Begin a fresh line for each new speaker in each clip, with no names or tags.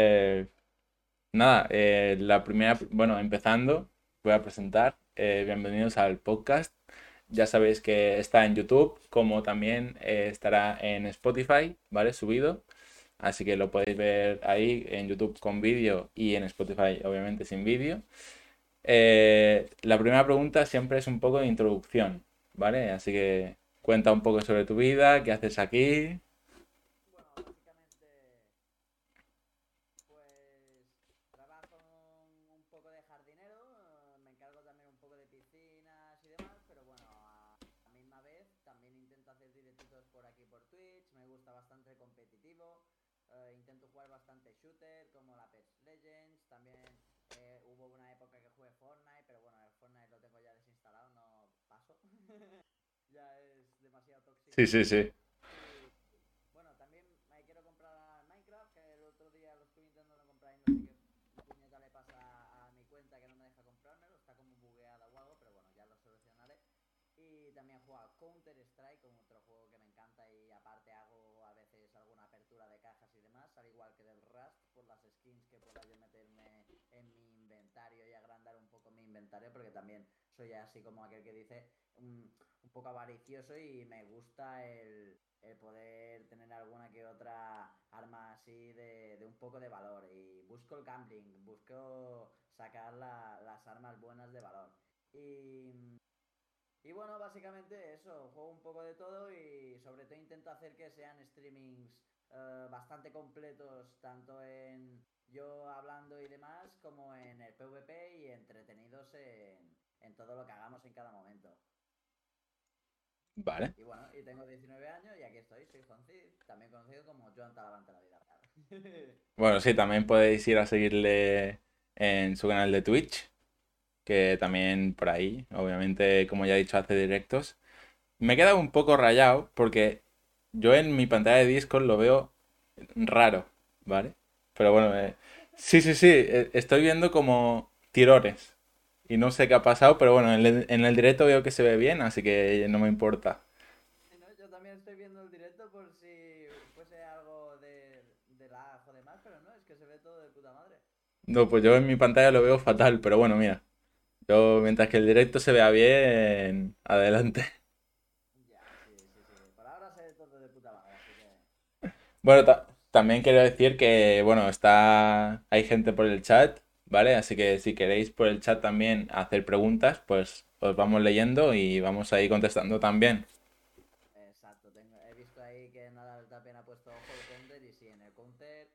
Eh, nada, eh, la primera, bueno, empezando, voy a presentar. Eh, bienvenidos al podcast. Ya sabéis que está en YouTube, como también estará en Spotify, ¿vale? Subido. Así que lo podéis ver ahí en YouTube con vídeo y en Spotify, obviamente, sin vídeo. La primera pregunta siempre es un poco de introducción, ¿vale? Así que cuenta un poco sobre tu vida, qué haces aquí.
Pues trabajo un poco de jardinero, eh, me encargo también un poco de piscinas y demás, pero bueno, a la misma vez también intento hacer directitos por aquí por Twitch, me gusta bastante el competitivo, eh, intento jugar bastante shooter como la PES Legends, también eh, hubo una época que jugué Fortnite, pero bueno, el Fortnite lo tengo ya desinstalado, no paso, ya es demasiado tóxico.
Sí, sí, sí.
Porque también soy así como aquel que dice un, un poco avaricioso y me gusta el, el poder tener alguna que otra arma así de, de un poco de valor y busco el gambling, busco sacar la- las armas buenas de valor. Y, y bueno, básicamente eso, juego un poco de todo y sobre todo intento hacer que sean streamings eh, bastante completos, tanto en yo hablando y demás, como en el PvP y entretenidos en, en todo lo que hagamos en cada momento.
Vale.
Y bueno, y tengo 19 años y aquí estoy, soy Juancid, también conocido como Joan Talavante la vida.
Bueno, sí, también podéis ir a seguirle en su canal de Twitch, que también por ahí, obviamente, como ya he dicho, hace directos. Me he quedado un poco rayado porque yo en mi pantalla de Discord lo veo raro, ¿vale? Pero bueno, eh, sí, sí, sí, eh, estoy viendo como tirones y no sé qué ha pasado, pero bueno, en el, en el directo veo que se ve bien, así que no me importa.
Yo también estoy viendo el directo por si fuese algo de, de lag o demás, pero no, es que se ve todo de puta madre.
No, pues yo en mi pantalla lo veo fatal, pero bueno, mira. Yo, mientras que el directo se vea bien, adelante.
Ya, sí, sí, sí. Por ahora se ve todo de puta madre, así que...
Bueno, ta- también quiero decir que, bueno, está, hay gente por el chat, ¿vale? Así que si queréis por el chat también hacer preguntas, pues os vamos leyendo y vamos ahí contestando también.
Exacto, tengo, he visto ahí que nada también ha puesto ojo el counter y sí, en el counter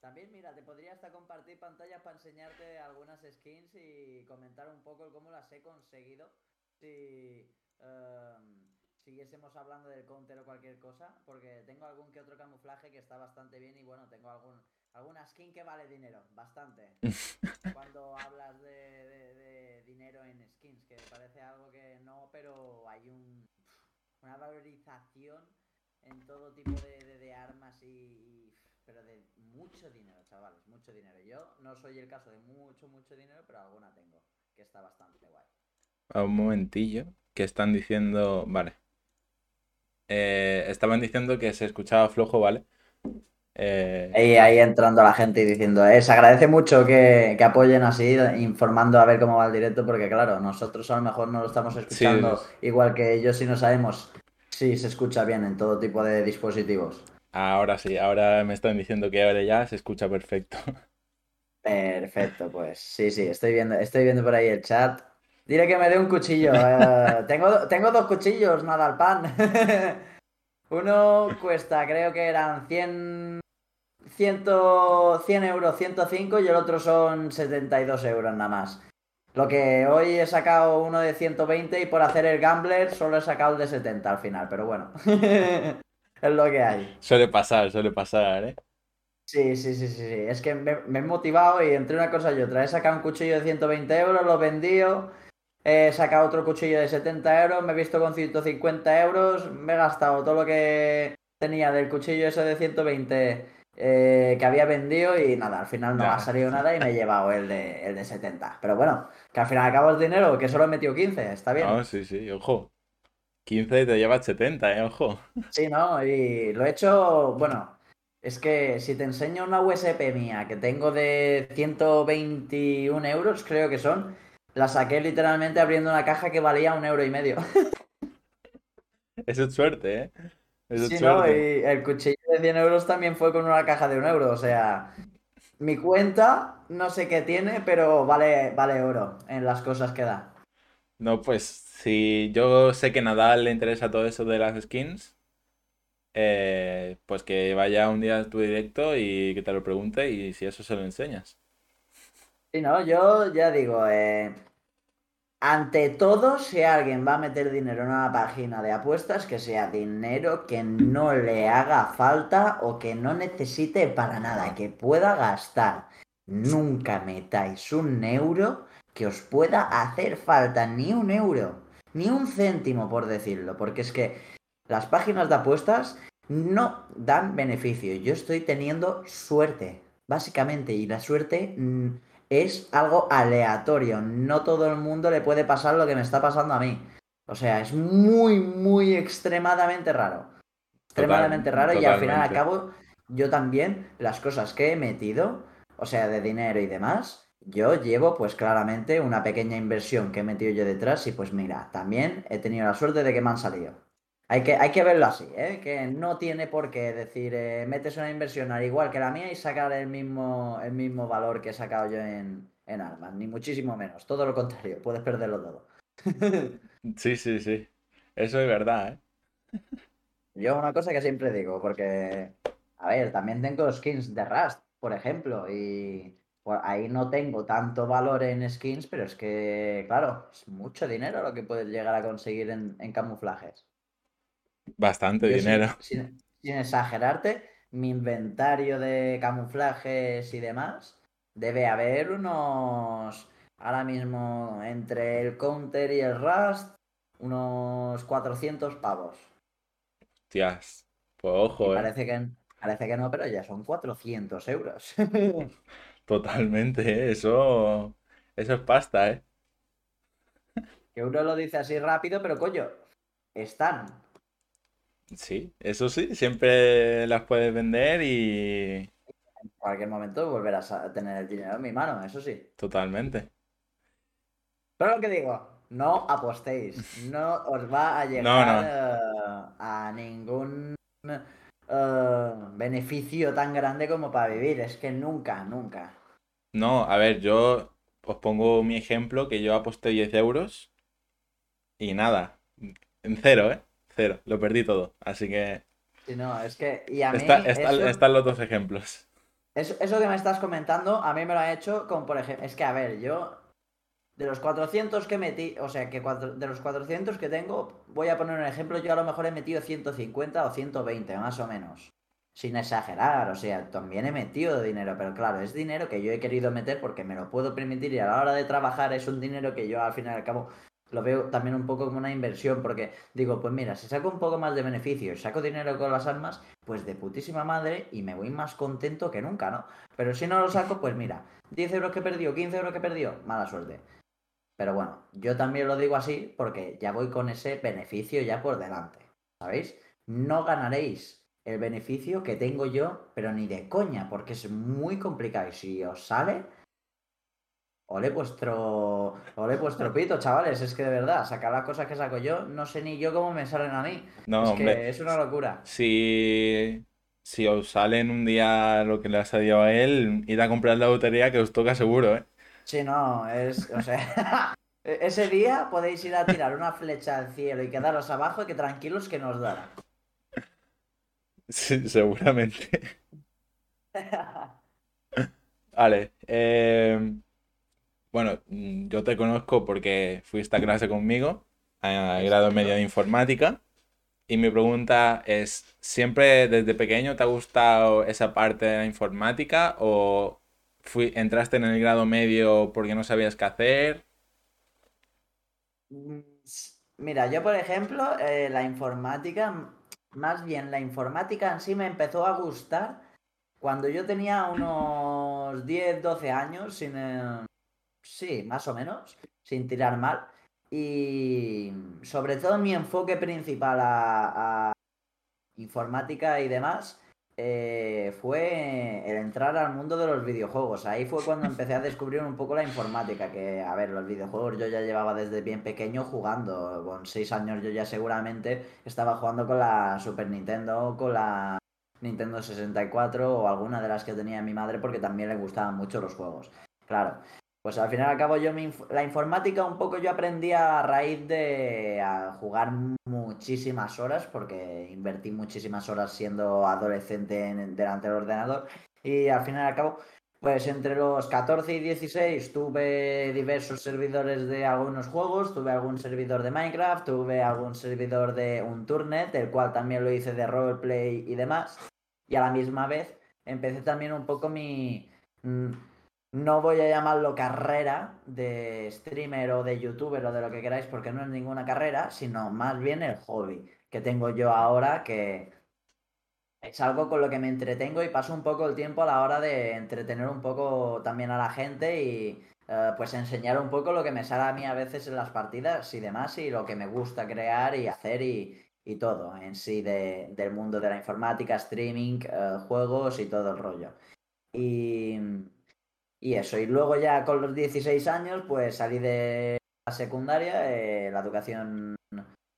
también mira, te podría hasta compartir pantalla para enseñarte algunas skins y comentar un poco cómo las he conseguido. Si em, siguiésemos hablando del counter o cualquier cosa, porque tengo algún que otro camuflaje que está bastante bien y bueno, tengo algún alguna skin que vale dinero, bastante. Cuando hablas de, de- de dinero en skins, que parece algo que no, pero hay un una valorización en todo tipo de, armas y, y- pero de mucho dinero, chavales, mucho dinero. Yo no soy el caso de mucho, mucho dinero, pero alguna tengo, que está bastante guay.
A un momentillo, que están diciendo, vale. Eh, estaban diciendo que se escuchaba flojo, ¿vale? Eh,
Ahí, ahí entrando la gente y diciendo, eh, se agradece mucho que, que apoyen así, informando a ver cómo va el directo, porque claro, nosotros a lo mejor no lo estamos escuchando igual que ellos y no sabemos si se escucha bien en todo tipo de dispositivos.
ahora sí, ahora me están diciendo que ahora ya se escucha perfecto.
Perfecto, pues sí, sí, estoy viendo, estoy viendo por ahí el chat. Dile que me dé un cuchillo. eh, tengo, tengo dos cuchillos, nada al pan. Uno cuesta, creo que eran 100, 100, 100 euros, 105 y el otro son 72 euros nada más. Lo que hoy he sacado uno de 120 y por hacer el gambler solo he sacado el de 70 al final, pero bueno. es lo que hay.
Suele pasar, suele pasar, ¿eh?
Sí, sí, sí, sí, sí. Es que me, me he motivado y entre una cosa y otra. He sacado un cuchillo de 120 euros, lo he vendido. He sacado otro cuchillo de 70 euros, me he visto con 150 euros. Me he gastado todo lo que tenía del cuchillo ese de 120 eh, que había vendido y nada, al final no ha salido nada y me he llevado el de, el de 70. Pero bueno, que al final acabo el dinero, que solo he metido 15, está bien.
No, sí, sí, ojo. 15 y te llevas 70, eh, ojo.
Sí, ¿no? Y lo he hecho, bueno, es que si te enseño una USP mía que tengo de 121 euros, creo que son, la saqué literalmente abriendo una caja que valía un euro y medio.
Eso es suerte, ¿eh? Eso es
Sí, ¿no? Y el cuchillo de 100 euros también fue con una caja de un euro, o sea, mi cuenta no sé qué tiene, pero vale, vale oro en las cosas que da.
No, pues si yo sé que Nadal le interesa todo eso de las skins, eh, pues que vaya un día a tu directo y que te lo pregunte y si eso se lo enseñas.
Sí, no, yo ya digo, eh, ante todo, si alguien va a meter dinero en una página de apuestas, que sea dinero que no le haga falta o que no necesite para nada, que pueda gastar. Nunca metáis un euro que os pueda hacer falta, ni un euro, ni un céntimo, por decirlo, porque es que las páginas de apuestas no dan beneficio. Yo estoy teniendo suerte, básicamente, y la suerte mm, es algo aleatorio. No todo el mundo le puede pasar lo que me está pasando a mí. O sea, es muy, muy extremadamente raro. Extremadamente
Total-
raro y al final acabo yo también las cosas que he metido, o sea, de dinero y demás, yo llevo pues claramente una pequeña inversión que he metido yo detrás y pues mira, también he tenido la suerte de que me han salido. Hay que, hay que verlo así, ¿eh? Que no tiene por qué decir, eh, metes una inversión al igual que la mía y sacar el mismo, el mismo valor que he sacado yo en, en armas, ni muchísimo menos. Todo lo contrario, puedes perderlo todo.
Sí, sí, sí. Eso es verdad, ¿eh?
Yo una cosa que siempre digo, porque, a ver, también tengo skins de Rust, por ejemplo, y por ahí no tengo tanto valor en skins, pero es que, claro, es mucho dinero lo que puedes llegar a conseguir en, en camuflajes.
Bastante
Yo
dinero.
Sin, sin exagerarte, mi inventario de camuflajes y demás debe haber unos, ahora mismo, entre el counter y el Rust, unos 400 pavos.
Hostias. Pues
Y
ojo, ¿eh?
parece que, parece que no, pero ya son 400 euros.
Totalmente, ¿eh? Eso, eso es pasta, ¿eh?
que uno lo dice así rápido, pero coño, están.
Sí, eso sí, siempre las puedes vender y
En cualquier momento volverás a tener el dinero en mi mano, eso sí.
totalmente.
Pero lo que digo, no apostéis. No os va a llegar
No,
eh, a ningún eh, beneficio tan grande como para vivir. Es que nunca, nunca.
No, a ver, yo os pongo mi ejemplo, que yo aposté 10 euros y nada, en cero, ¿eh? Cero, lo perdí todo. Así que
Si no, es que. Y a mí.
está- está-
eso-
están los dos ejemplos.
Eso, eso que me estás comentando, a mí me lo ha hecho con, por ejemplo, es que, a ver, yo, de los 400 que metí, o sea, que cuatro- de los 400 que tengo, voy a poner un ejemplo, yo a lo mejor he metido 150 o 120, más o menos. Sin exagerar, o sea, también he metido dinero, pero claro, es dinero que yo he querido meter porque me lo puedo permitir y a la hora de trabajar es un dinero que yo al fin y al cabo lo veo también un poco como una inversión porque digo, pues mira, si saco un poco más de beneficio y saco dinero con las armas, pues de putísima madre y me voy más contento que nunca, ¿no? Pero si no lo saco, pues mira, 10 euros que perdió, 15 euros que perdió, mala suerte. Pero bueno, yo también lo digo así porque ya voy con ese beneficio ya por delante, ¿sabéis? No ganaréis el beneficio que tengo yo, pero ni de coña, porque es muy complicado y si os sale... Ole vuestro, ole vuestro pito, chavales, es que de verdad, sacar las cosas que saco yo, no sé ni yo cómo me salen a mí.
No,
es
hombre.
que es una locura.
Si, si os sale en un día lo que le ha salido a él, id a comprar la lotería que os toca seguro, ¿eh?
Sí, no, es, o sea, e- ese día podéis ir a tirar una flecha al cielo y quedaros abajo y que tranquilos que nos dará.
Sí, seguramente. Vale. eh, bueno, mm, yo te conozco porque fuiste a clase conmigo, a grado medio de informática, Y mi pregunta es, ¿siempre desde pequeño te ha gustado esa parte de la informática o fui, entraste en el grado medio porque no sabías qué hacer?
Mm, Mira, yo por ejemplo, eh, la informática, más bien la informática en sí me empezó a gustar cuando yo tenía unos 10, 12 años, sin, eh, sí, más o menos, sin tirar mal. Y sobre todo mi enfoque principal a, informática y demás eh, fue el entrar al mundo de los videojuegos. Ahí fue cuando empecé a descubrir un poco la informática, que a ver, los videojuegos yo ya llevaba desde bien pequeño jugando. Con 6 años yo ya seguramente estaba jugando con la Super Nintendo, con la Nintendo 64 o alguna de las que tenía mi madre porque también le gustaban mucho los juegos. Claro. Pues al final y al cabo yo la informática un poco yo aprendí a raíz de jugar muchísimas horas porque invertí muchísimas horas siendo adolescente en- delante del ordenador y al final y al cabo pues entre los 14 y 16 tuve diversos servidores de algunos juegos, tuve algún servidor de Minecraft, tuve algún servidor de un Turnet, el cual también lo hice de roleplay y demás. Y a la misma vez empecé también un poco mi... No voy a llamarlo carrera de streamer o de youtuber o de lo que queráis porque no es ninguna carrera, sino más bien el hobby que tengo yo ahora que es algo con lo que me entretengo y paso un poco el tiempo a la hora de entretener un poco también a la gente y eh, pues enseñar un poco lo que me sale a mí a veces en las partidas y demás y lo que me gusta crear y hacer y, y todo en sí de- del mundo de la informática, streaming, eh, juegos y todo el rollo. Y, y eso, y luego ya con los 16 años pues salí de la secundaria, eh, la educación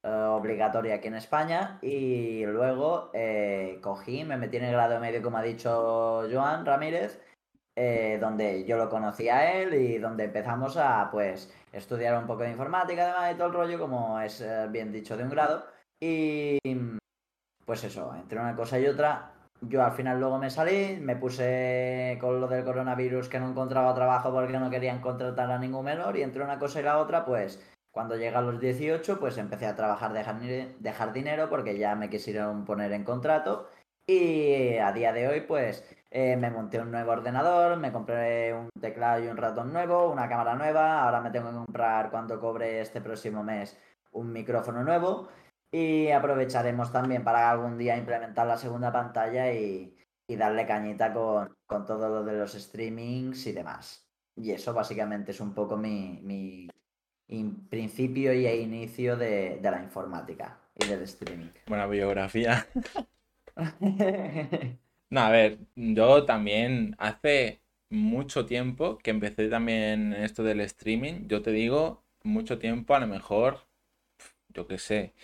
eh, obligatoria aquí en España y luego eh, cogí, me metí en el grado medio como ha dicho Joan Ramírez, eh, donde yo lo conocí a él y donde empezamos a pues estudiar un poco de informática además y todo el rollo como es bien dicho de un grado. Y pues eso, entre una cosa y otra yo al final luego me salí, me puse con lo del coronavirus que no encontraba trabajo porque no querían contratar a ningún menor y entre una cosa y la otra pues cuando llegué a los 18, pues empecé a trabajar de jardine- de jardinero porque ya me quisieron poner en contrato. Y a día de hoy, pues eh, me monté un nuevo ordenador, me compré un teclado y un ratón nuevo, una cámara nueva. Ahora me tengo que comprar cuando cobre este próximo mes un micrófono nuevo. Y aprovecharemos también para algún día implementar la segunda pantalla y, y darle cañita con, con todo lo de los streamings y demás. Y eso básicamente es un poco mi, mi in- principio y inicio de, de la informática y del streaming.
Buena biografía. No, a ver, yo también hace mucho tiempo que empecé también esto del streaming. Yo te digo, mucho tiempo, a lo mejor, yo qué sé,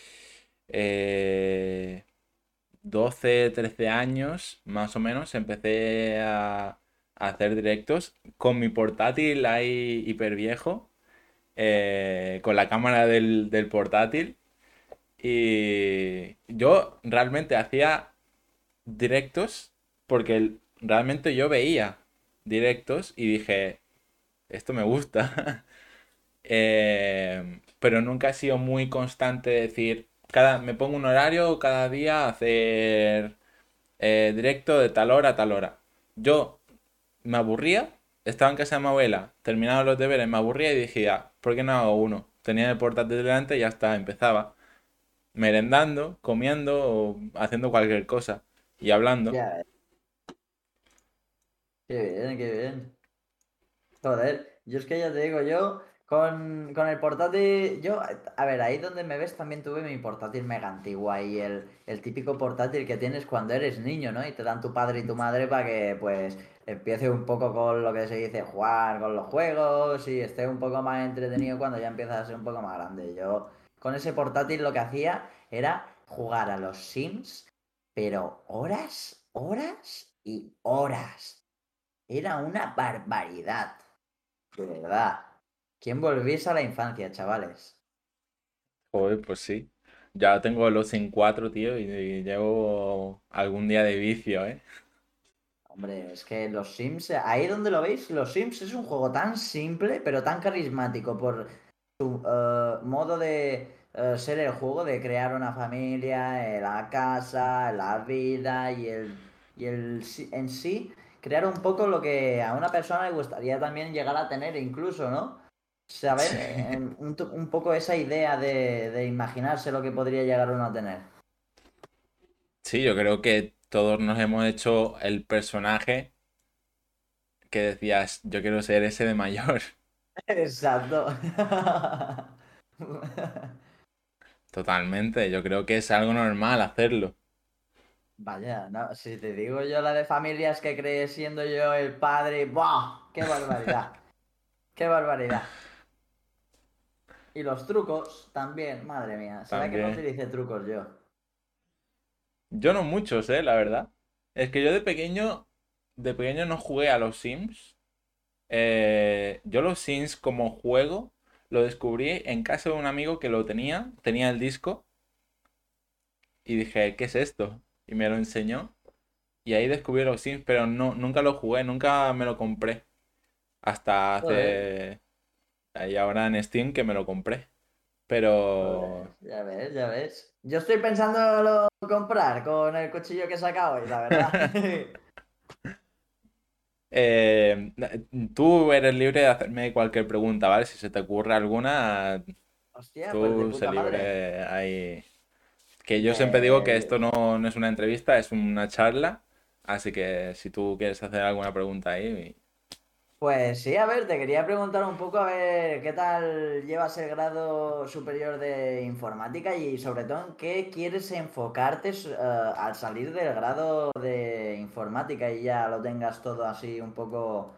eh, 12, 13 años más o menos, empecé a, hacer directos con mi portátil ahí hiper viejo, eh, con la cámara del, del portátil. Y yo realmente hacía directos porque realmente yo veía directos y dije, esto me gusta. Eh, pero nunca he sido muy constante de decir, cada, me pongo un horario cada día a hacer eh, directo de tal hora a tal hora. Yo me aburría, estaba en casa de mi abuela, terminaba los deberes, me aburría y dije, "Ah, ¿por qué no hago uno? Tenía el portátil delante y ya está, empezaba merendando, comiendo o haciendo cualquier cosa y hablando.
Ya, qué bien, qué bien. Joder, yo es que ya te digo, yo con, con el portátil, yo, a ver, ahí donde me ves también tuve mi portátil mega antiguo ahí, el, el típico portátil que tienes cuando eres niño, ¿no? Y te dan tu padre y tu madre para que pues empiece un poco con lo que se dice jugar con los juegos y esté un poco más entretenido cuando ya empiezas a ser un poco más grande. Yo con ese portátil lo que hacía era jugar a los Sims, pero horas, horas y horas. Era una barbaridad. De verdad. ¿Quién volviese a la infancia, chavales?
Joder, pues sí. Ya tengo los en 4, tío, y, y llevo algún día de vicio, ¿eh?
Hombre, es que los Sims, ahí donde lo veis, los Sims es un juego tan simple, pero tan carismático por su eh, modo de, eh, ser el juego de crear una familia, eh, la casa, la vida y el, y el en sí, crear un poco lo que a una persona le gustaría también llegar a tener incluso, ¿no? Saber
Sí.
eh, un, poco esa idea de, de imaginarse lo que podría llegar uno a tener.
Sí, yo creo que todos nos hemos hecho el personaje que decías, yo quiero ser ese de mayor.
Exacto.
Totalmente, yo creo que es algo normal hacerlo.
Vaya, no, si te digo yo la de familias que creé siendo yo el padre, ¡buah! ¡Qué barbaridad! ¡Qué barbaridad! Y los trucos también, madre mía. ¿Será que no utilicé trucos yo?
Yo no muchos, eh, la verdad. Es que yo de pequeño, de pequeño no jugué a los Sims. Eh, yo los Sims como juego lo descubrí en casa de un amigo que lo tenía, tenía el disco y dije, ¿qué es esto? Y me lo enseñó y ahí descubrí los Sims, pero no, nunca lo jugué, nunca me lo compré. Hasta hace... Ahí ahora en Steam que me lo compré. Pero...
Ya ves, ya ves. Yo estoy pensando lo comprar con el cuchillo que he sacado hoy, la verdad.
Eh, tú eres libre de hacerme cualquier pregunta, ¿vale? Si se te ocurre alguna,
Hostia, pues
tú sé
madre.
libre ahí. Que yo siempre digo que esto no, no es una entrevista, es una charla. Así que si tú quieres hacer alguna pregunta ahí,
Pues sí, a ver, te quería preguntar un poco, a ver, ¿qué tal llevas el grado superior de informática y sobre todo en qué quieres enfocarte eh, al salir del grado de informática y ya lo tengas todo así un poco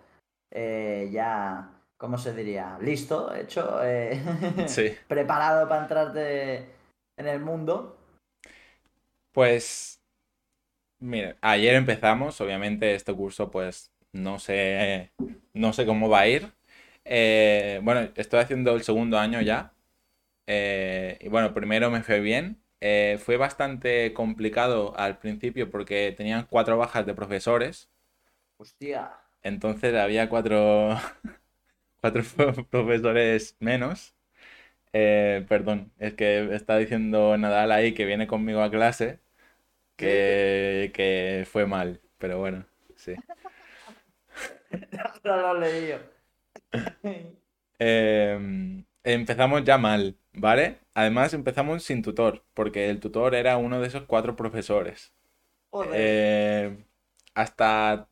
eh, ya, ¿cómo se diría? Listo, hecho, eh,
sí.
preparado para entrarte en el mundo.
Pues, mira, ayer empezamos, obviamente este curso pues no sé, no sé cómo va a ir. Eh, bueno, estoy haciendo el segundo año ya. Eh, y bueno, primero me fue bien. Eh, fue bastante complicado al principio porque tenían cuatro bajas de profesores.
Hostia,
Entonces había cuatro, cuatro profesores menos. Eh, perdón, es que está diciendo Nadal ahí que viene conmigo a clase que, que fue mal, pero bueno, sí.
no lo he leído.
Eh, empezamos ya mal, ¿vale? Además empezamos sin tutor, porque el tutor era uno de esos cuatro profesores. Eh, hasta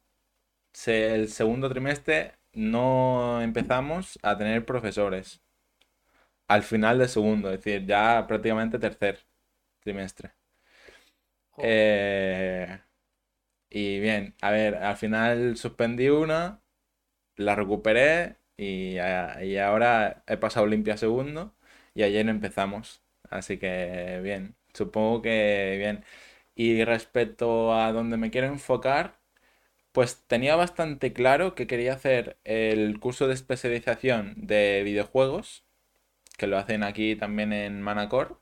el segundo trimestre no empezamos a tener profesores. Al final del segundo, es decir, ya prácticamente tercer trimestre. Eh, y bien, a ver, al final suspendí una, la recuperé y, y ahora he pasado limpia segundo y ayer empezamos. Así que bien, supongo que bien. Y respecto a donde me quiero enfocar, pues tenía bastante claro que quería hacer el curso de especialización de videojuegos, que lo hacen aquí también en Manacor.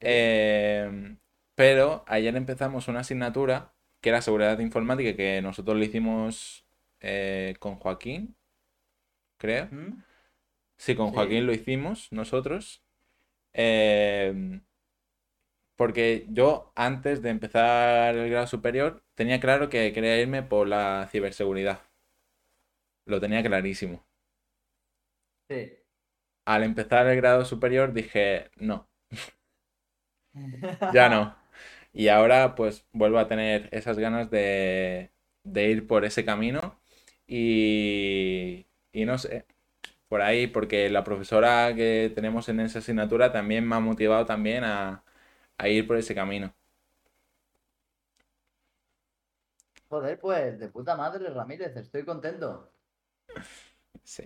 Eh, pero ayer empezamos una asignatura que era seguridad informática, que nosotros lo hicimos eh, con Joaquín, creo.
¿Mm?
Sí, con
Sí.
Joaquín lo hicimos nosotros. Eh, porque yo antes de empezar el grado superior tenía claro que quería irme por la ciberseguridad. Lo tenía clarísimo.
Sí.
Al empezar el grado superior dije, no, ya no. Y ahora pues vuelvo a tener esas ganas de, de ir por ese camino y, y no sé, por ahí, porque la profesora que tenemos en esa asignatura también me ha motivado también a, a ir por ese camino.
Joder, pues de puta madre, Ramírez, estoy contento.
Sí.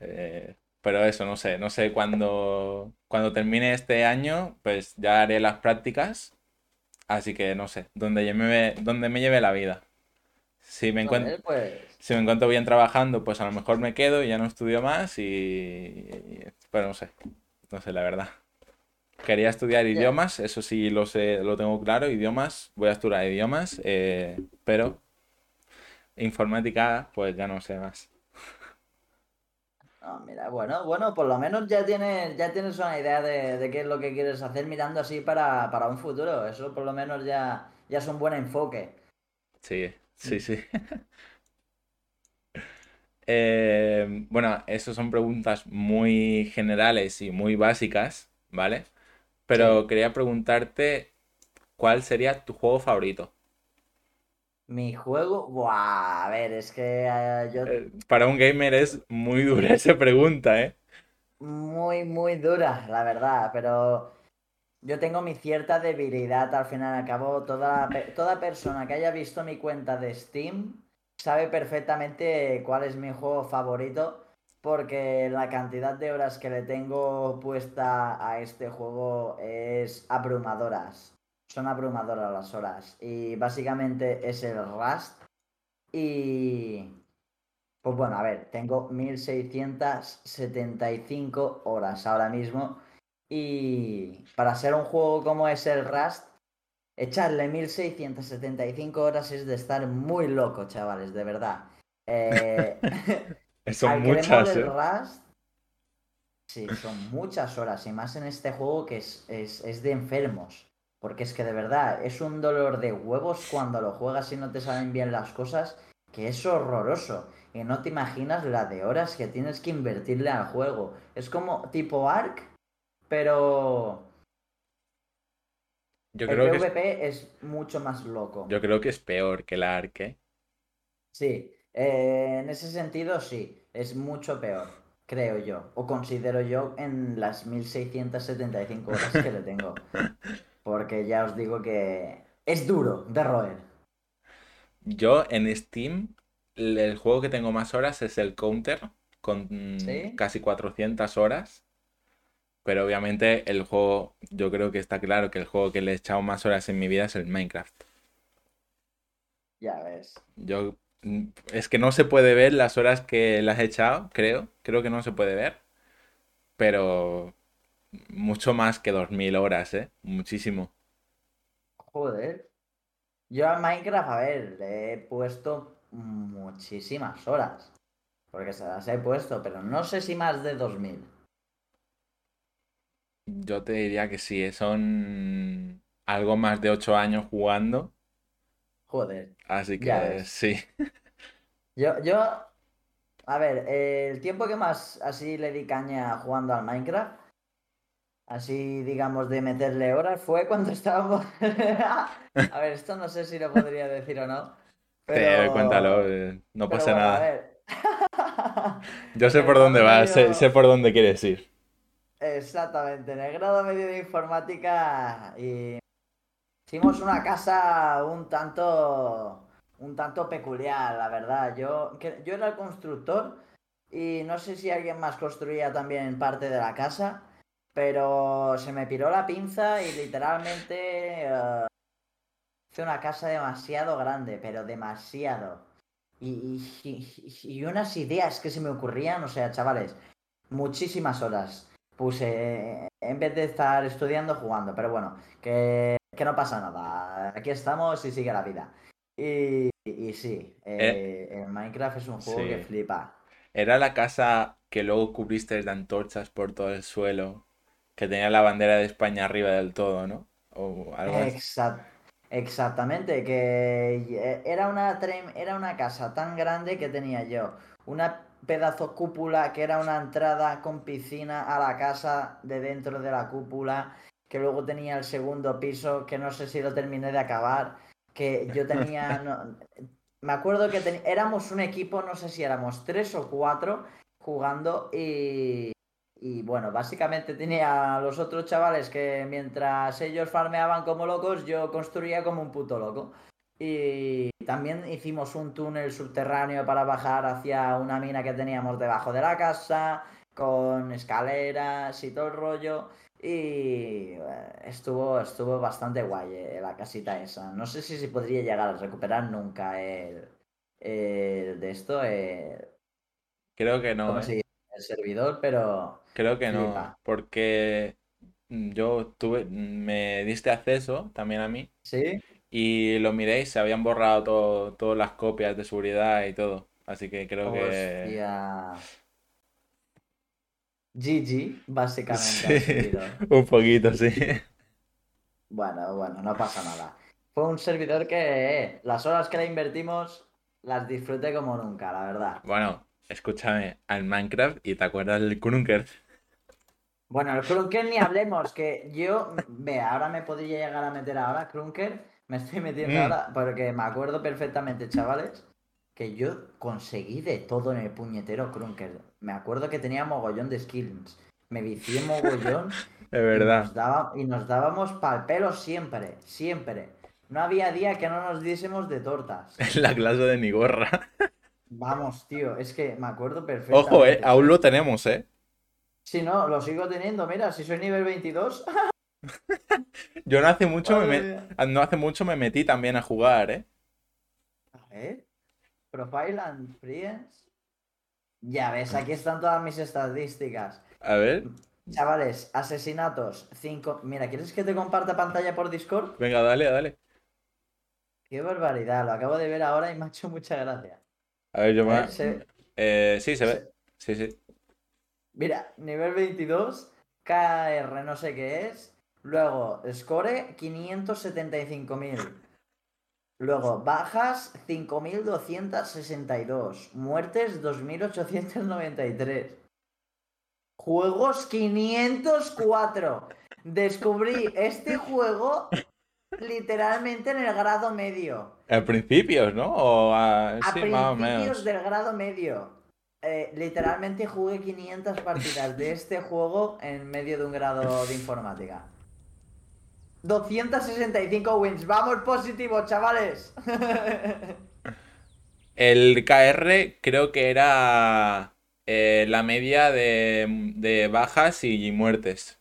Eh, pero eso, no sé, no sé cuándo, cuando termine este año, pues ya haré las prácticas. Así que no sé, donde yo me, donde me lleve la vida. Si me encuentro,
pues.
si me encuentro bien trabajando, pues a lo mejor me quedo y ya no estudio más y, y- pero no sé, no sé la verdad. Quería estudiar idiomas, eso sí lo sé, lo tengo claro, idiomas, voy a estudiar idiomas, eh, pero informática, pues ya no sé más.
Ah, mira, bueno, bueno, por lo menos ya tienes, ya tienes una idea de, de qué es lo que quieres hacer mirando así para, para un futuro. Eso por lo menos ya, ya es un buen enfoque.
Sí, sí, sí. Eh, bueno, esas son preguntas muy generales y muy básicas, ¿vale? Pero quería preguntarte cuál sería tu juego favorito.
Mi juego, buah, a ver, es que eh, yo
Eh, para un gamer es muy dura esa pregunta, ¿eh?
muy, muy dura, la verdad, pero yo tengo mi cierta debilidad al final al cabo. Toda, toda persona que haya visto mi cuenta de Steam sabe perfectamente cuál es mi juego favorito, porque la cantidad de horas que le tengo puesta a este juego es abrumadoras. Son abrumadoras las horas. Y básicamente es el Rust. Y pues bueno, a ver, tengo 1675 horas ahora mismo. Y para ser un juego como es el Rust, echarle 1675 horas es de estar muy loco, chavales, de verdad. Eh,
Son muchas, ¿eh?
Rust, sí, son muchas horas. Y más en este juego que es, es, es de enfermos. Porque es que de verdad es un dolor de huevos cuando lo juegas y no te salen bien las cosas, que es horroroso. Y no te imaginas la de horas que tienes que invertirle al juego. Es como tipo Ark, pero
Yo
el
creo que es,
PvP es mucho más loco.
yo creo que es peor que la Arque.
Sí, eh, en ese sentido sí, es mucho peor, creo yo, o considero yo en las 1675 horas que le tengo. Porque ya os digo que es duro de roer.
Yo en Steam, el juego que tengo más horas es el Counter, con
¿Sí?
casi 400 horas. Pero obviamente el juego, yo creo que está claro que el juego que le he echado más horas en mi vida es el Minecraft.
Ya ves.
Yo, es que no se puede ver las horas que las he echado, creo. Creo que no se puede ver. Pero mucho más que 2000 horas, ¿eh? Muchísimo.
Joder. Yo a Minecraft, a ver, le he puesto muchísimas horas. Porque se las he puesto, pero no sé si más de 2000.
Yo te diría que sí, ¿eh? son algo más de 8 años jugando.
Joder.
Así que sí.
Yo, yo, a ver, el tiempo que más así le di caña jugando al Minecraft, así digamos de meterle horas, fue cuando estábamos... A ver, esto no sé si lo podría decir o no,
Sí,
pero...
cuéntalo, eh, no pasa
bueno, a
nada.
ver.
Yo sé por dónde vas, sé, sé por dónde quieres ir.
Exactamente, en el grado medio de informática y hicimos una casa un tanto, un tanto peculiar, la verdad. Yo, que- yo era el constructor y no sé si alguien más construía también parte de la casa, pero se me piró la pinza y literalmente eh, hice una casa demasiado grande, pero demasiado. Y, y- y- unas ideas que se me ocurrían, o sea, chavales, muchísimas horas puse eh, en vez de estar estudiando jugando, pero bueno, que, que no pasa nada. Aquí estamos y sigue la vida. Y, y sí, eh, el Minecraft es un juego
sí.
que flipa.
Era la casa que luego cubriste de antorchas por todo el suelo, que tenía la bandera de España arriba del todo, ¿no? O algo así.
Exact- exactamente, que eh, era una, era una casa tan grande que tenía yo una pedazo cúpula que era una entrada con piscina a la casa de dentro de la cúpula, que luego tenía el segundo piso que no sé si lo terminé de acabar, que yo tenía... no- me acuerdo que éramos un equipo, no sé si éramos tres o cuatro jugando y, y bueno, básicamente tenía a los otros chavales que mientras ellos farmeaban como locos, yo construía como un puto loco. Y también hicimos un túnel subterráneo para bajar hacia una mina que teníamos debajo de la casa, con escaleras y todo el rollo. Y eh, estuvo, estuvo bastante guay eh, la casita esa. No sé si se podría llegar a recuperar nunca el, el de esto, eh,
Creo que no,
¿cómo
¿eh?
El servidor, pero
Creo que no,
flipa.
porque mm, yo tuve, me diste acceso también a mí
¿Sí?
y lo miré y se habían borrado todo, todas las copias de seguridad y todo. Así que creo que
Hostia. GG, básicamente.
Sí, un poquito, sí.
Bueno, bueno, no pasa nada. Fue un servidor que eh, las horas que le invertimos las disfruté como nunca, la verdad.
Bueno, escúchame, al Minecraft y te acuerdas del Krunker.
Bueno, el Krunker ni hablemos, que yo, ve, ahora me podría llegar a meter ahora, Krunker, me estoy metiendo
Mm.
ahora, porque me acuerdo perfectamente, chavales, que yo conseguí de todo en el puñetero Krunker. Me acuerdo que tenía mogollón de skills, me vicié mogollón
Es
y
verdad.
nos, daba- y nos dábamos pal pelo siempre, siempre. No había día que no nos diésemos de tortas.
En la clase de mi gorra.
Vamos, tío, es que me acuerdo perfectamente.
Ojo, eh, aún lo tenemos, eh.
Si no, lo sigo teniendo, mira, si soy nivel 22.
Yo no hace mucho me,
mía.
no hace mucho me metí también a jugar, eh.
A ver. Profile and friends. Ya ves, aquí están todas mis estadísticas.
A ver,
Chavales, asesinatos, 5. Mira, ¿quieres que te comparta pantalla por Discord?
venga, dale, dale.
Qué barbaridad, lo acabo de ver ahora y me ha hecho mucha gracia.
A ver, yo me...
ver, se-
Eh, sí, se ve. Sí, sí.
Mira, nivel 22, KR no sé qué es. Luego, score 575.000. Luego, bajas 5.262. Muertes 2.893. Juegos 504. Descubrí este juego literalmente en el grado medio.
Al principio, ¿no? O a...
A
Sí, más o
principios
menos.
del grado medio. Eh, literalmente jugué 500 partidas de este juego en medio de un grado de informática. 265 wins. Vamos positivo, chavales.
El KR creo que era eh, la media de, de bajas y muertes.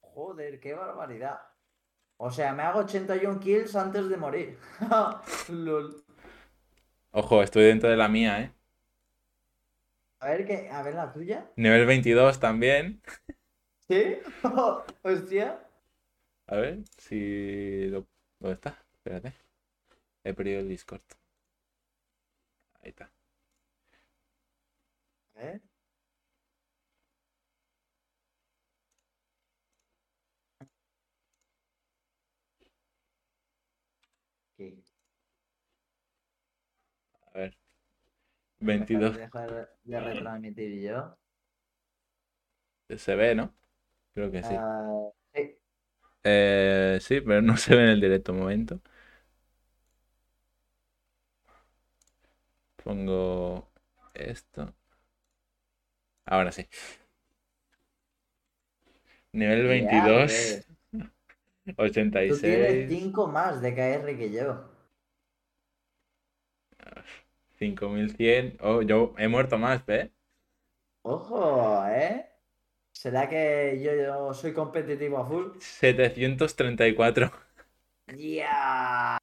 Joder, qué barbaridad. O sea, me hago 81 kills antes de morir. Lol.
Ojo, estoy dentro de la mía, ¿eh?
A ver qué, a ver la tuya.
Nivel 22 también.
¿Sí? Hostia.
A ver si... lo- ¿Dónde está? Espérate. He perdido el Discord. Ahí está.
A ver. Aquí.
A ver.
Déjame
22.
dejar de retransmitir yo.
Se ve, ¿no? Creo que sí.
Ah, sí.
Eh, sí, pero no se ve en el directo un momento. Pongo esto. Ahora sí. Nivel
Ya
22,
ves. Tú tienes
86,
5 más de KR que yo.
5100. Oh, yo he muerto más, ¿eh?
Ojo, ¿eh? ¿Será que yo, yo soy competitivo a full?
734.
¡Ya!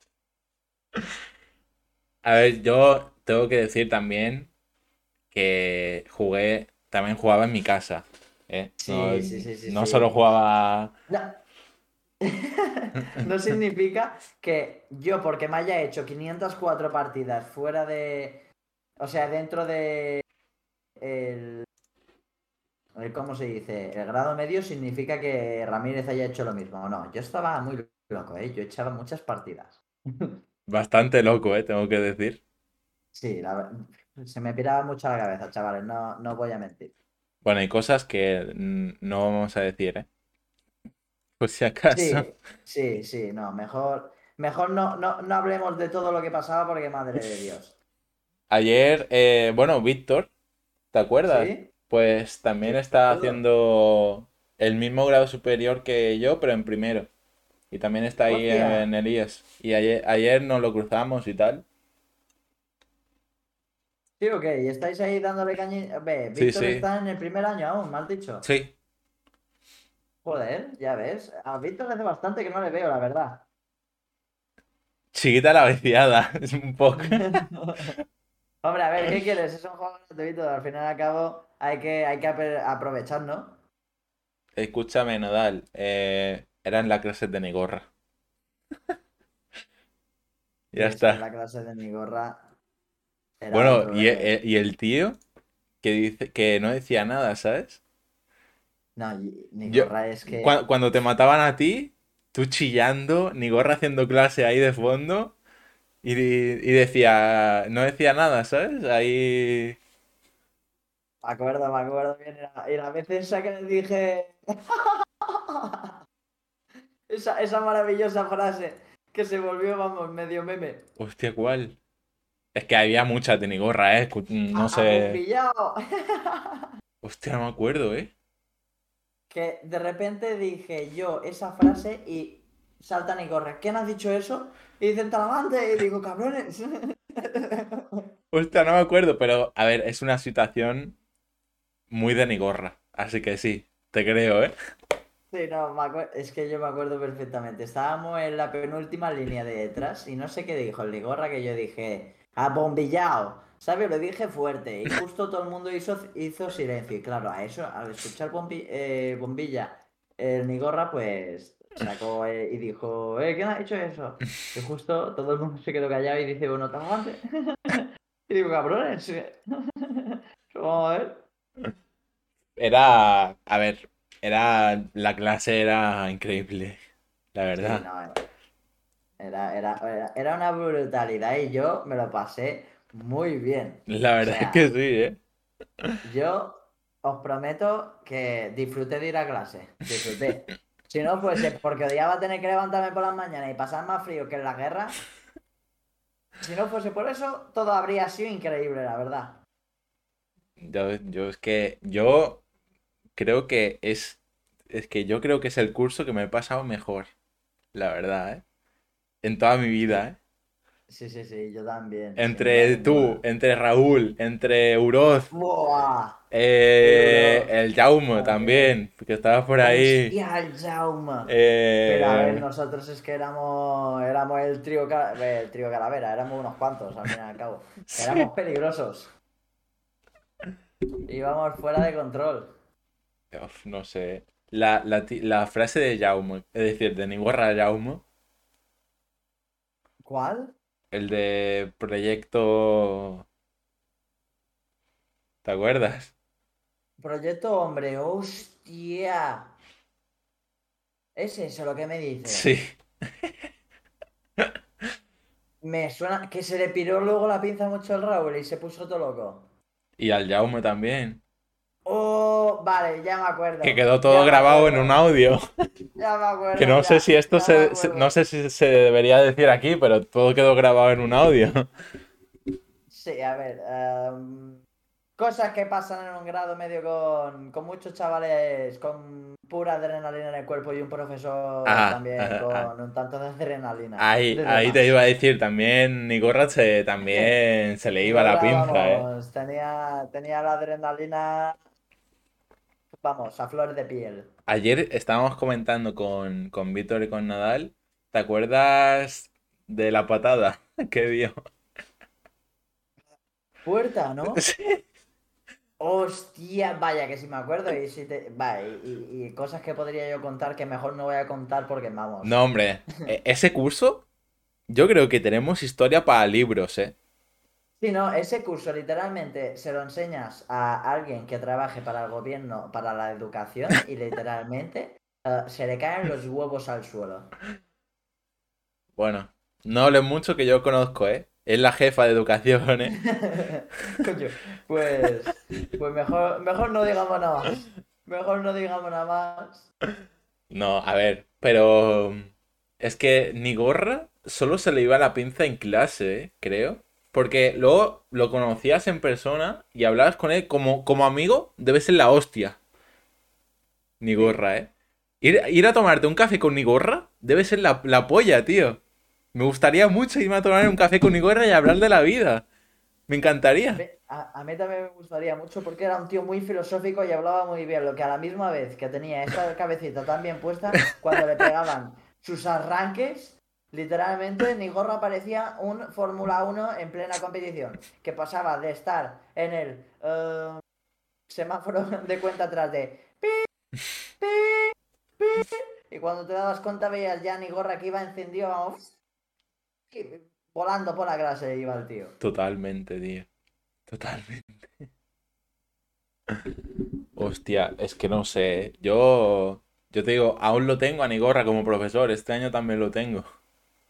A ver, yo tengo que decir también que jugué, también jugaba en mi casa, ¿eh?
Sí,
No,
sí, sí, sí,
no
sí.
solo jugaba...
No. No significa que yo, porque me haya hecho 504 partidas fuera de. O sea, dentro de. El. el- ¿Cómo se dice? El grado medio significa que Ramírez haya hecho lo mismo. No, yo estaba muy loco, ¿eh? Yo echaba muchas partidas.
Bastante loco, ¿eh? Tengo que decir.
Sí, la se me piraba mucho la cabeza, chavales, no, no voy a mentir.
Bueno, hay cosas que no vamos a decir, ¿eh? Por si acaso.
Sí, sí, sí, no, mejor, mejor no, no, no hablemos de todo lo que pasaba porque madre de Dios.
Ayer, eh, bueno, Víctor, ¿te acuerdas?
¿Sí?
Pues también está haciendo el mismo grado superior que yo, pero en primero. Y también está ahí
Hostia.
en el IES. Y ayer, ayer nos lo cruzamos y tal.
Sí, ok, y estáis ahí dándole caña. Ve,
Sí,
Víctor
sí.
está en el primer año aún, mal dicho.
Sí.
Joder, ya ves. A Víctor hace bastante que no le veo, la verdad.
Chiquita la viciada, es un poco.
Hombre, a ver, ¿qué quieres? Es un juego gratuito, al final y al cabo hay que, hay que aprovechar, ¿no?
Escúchame, Nodal, eh, era en la clase de Negorra. Ya está.
La clase de mi gorra. era
Bueno, y,
level.
e- y el tío que, dice, que no decía nada, ¿sabes?
No, y- ni
Yo-
es que.
Cua- Cuando te mataban a ti, tú chillando, Nigorra haciendo clase ahí de fondo, y, y decía, no decía nada, ¿sabes? Ahí...
Me acuerdo, me acuerdo bien. Y la, vez esa que le dije. esa, esa maravillosa frase que se volvió, vamos, medio meme.
Hostia, ¿cuál? Es que había muchas de Nigorra, ¿eh? Escu-
Ah,
No sé...
pillado!
Hostia, no me acuerdo, ¿eh?
Que de repente dije yo esa frase y saltan y corren. ¿Quién has dicho eso? Y dicen Talamante. Y digo, cabrones.
Hostia, no me acuerdo, pero a ver, es una situación muy de Nigorra, así que sí, te creo, ¿eh?
Sí, no, me es que yo me acuerdo perfectamente. Estábamos en la penúltima línea de detrás y no sé qué dijo el Ligorra que yo dije, abombillao. ¿Sabes? Lo dije fuerte y justo todo el mundo hizo, hizo silencio. Y claro, a eso, al escuchar bombi- eh, bombilla, el Nigorra pues sacó eh, y dijo, eh, ¿quién ha hecho eso? Y justo todo el mundo se quedó callado y dice, bueno, talante. Y digo, cabrones. Vamos a ver.
Era, a ver, era, la clase era increíble, la
Sí,
verdad.
no, era, era, era, era una brutalidad y yo me lo pasé muy bien.
La verdad
O sea,
es que sí, ¿eh?
Yo os prometo que disfruté de ir a clase. Disfruté. Si no fuese porque odiaba tener que levantarme por las mañanas y pasar más frío que en la guerra, si no fuese por eso, todo habría sido increíble, la verdad.
Yo, yo es que, yo creo que es, es que yo creo que es el curso que me he pasado mejor, la verdad, ¿eh? En toda mi vida, ¿eh?
Sí, sí, sí, yo también.
Entre tú, entre Raúl, entre Uroz,
¡Buah!
eh, el Jaume
También.
que estaba por ahí.
¡Hostia, el Jaume!
Eh,
Pero a ver, nosotros es que éramos, éramos el trío, eh, el trío Calavera, éramos unos cuantos al fin y al cabo. Éramos peligrosos. Íbamos fuera de control.
uf, no sé. La, la, frase de Jaume, es decir, de Nigorra Jaume,
¿Cuál?
El de proyecto... ¿Te acuerdas?
Proyecto Hombre, hostia. ¿Es eso lo que me dice?
Sí.
Me suena que se le piró luego la pinza mucho al Raúl y se puso todo loco.
Y al Jaume también.
Oh, vale, ya me acuerdo.
Que quedó todo grabado en un audio.
Ya me acuerdo.
Que no
ya,
sé si esto se, no sé si se debería decir aquí, pero todo quedó grabado en un audio.
Sí, a ver. em, cosas que pasan en un grado medio con, con muchos chavales con pura adrenalina en el cuerpo y un profesor también con un tanto de adrenalina.
Ahí,
De
ahí te iba a decir, también Nigorra se, también se le iba la pinza, ¿eh?
tenía, tenía la adrenalina. Vamos, a flor de piel.
Ayer estábamos comentando con, con Víctor y con Nadal. ¿Te acuerdas de la patada que dio?
Puerta, ¿no?
Sí.
Hostia, vaya, que si me acuerdo y si te... va, y, y- y cosas que podría yo contar que mejor no voy a contar porque vamos.
No, hombre, e- ese curso, yo creo que tenemos historia para libros, ¿eh?
Sí, no, ese curso literalmente se lo enseñas a alguien que trabaje para el gobierno, para la educación, y literalmente eh, se le caen los huevos al suelo.
Bueno, no hables mucho que yo conozco, ¿eh? Es la jefa de educación, ¿eh?
Coño, pues, pues mejor, mejor no digamos nada más. Mejor no digamos nada más.
No, a ver, pero es que Nigorra solo se le iba la pinza en clase, ¿eh? creo. Porque luego lo conocías en persona y hablabas con él como, como amigo, debe ser la hostia. Nigorra, ¿eh? Ir, ir a tomarte un café con Nigorra debe ser la, la polla, tío. Me gustaría mucho irme a tomar un café con Nigorra y hablar de la vida. Me encantaría.
A, a mí también me gustaría mucho porque era un tío muy filosófico y hablaba muy bien, lo que a la misma vez que tenía esa cabecita tan bien puesta, cuando le pegaban sus arranques, literalmente Nigorra parecía un Fórmula 1 en plena competición, que pasaba de estar en el eh, semáforo de cuenta atrás de pi, pi, pi, y cuando te dabas cuenta veías ya Nigorra que iba encendido, volando por la clase iba el tío.
Totalmente, tío. Totalmente. Hostia, es que no sé. Yo, yo te digo, aún lo tengo a Nigorra como profesor. Este año también lo tengo.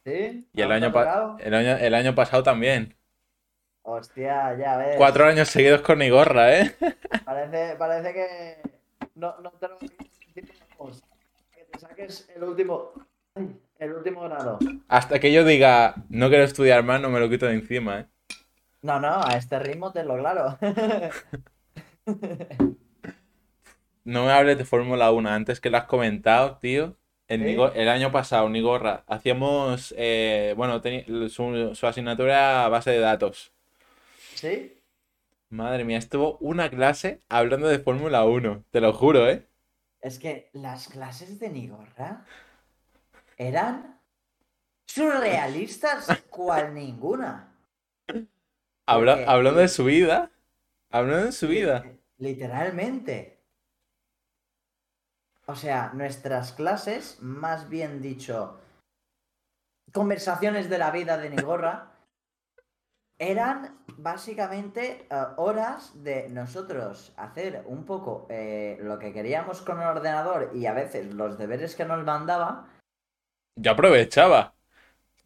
¿Sí?
Y el
¿Aún te
año, el año, el año pasado también.
Hostia, ya ves.
Cuatro años seguidos con Nigorra, ¿eh?
Parece, parece que no, no te lo que te saques el último, el último grado.
Hasta que yo diga, no quiero estudiar más, no me lo quito de encima, ¿eh?
No, no, a este ritmo te lo claro.
No me hables de Fórmula 1 antes que lo has comentado, tío. Nigo- el año pasado, Nigorra, hacíamos, eh, bueno, su, su asignatura era base de datos.
¿Sí?
Madre mía, estuvo una clase hablando de Fórmula 1, te lo juro, ¿eh?
Es que las clases de Nigorra eran surrealistas cual ninguna.
Habla- hablando de su vida, hablando de su vida.
Literalmente. O sea, nuestras clases, más bien dicho, conversaciones de la vida de Nigorra, eran básicamente eh, horas de nosotros hacer un poco eh, lo que queríamos con el ordenador y a veces los deberes que nos mandaba.
Yo aprovechaba.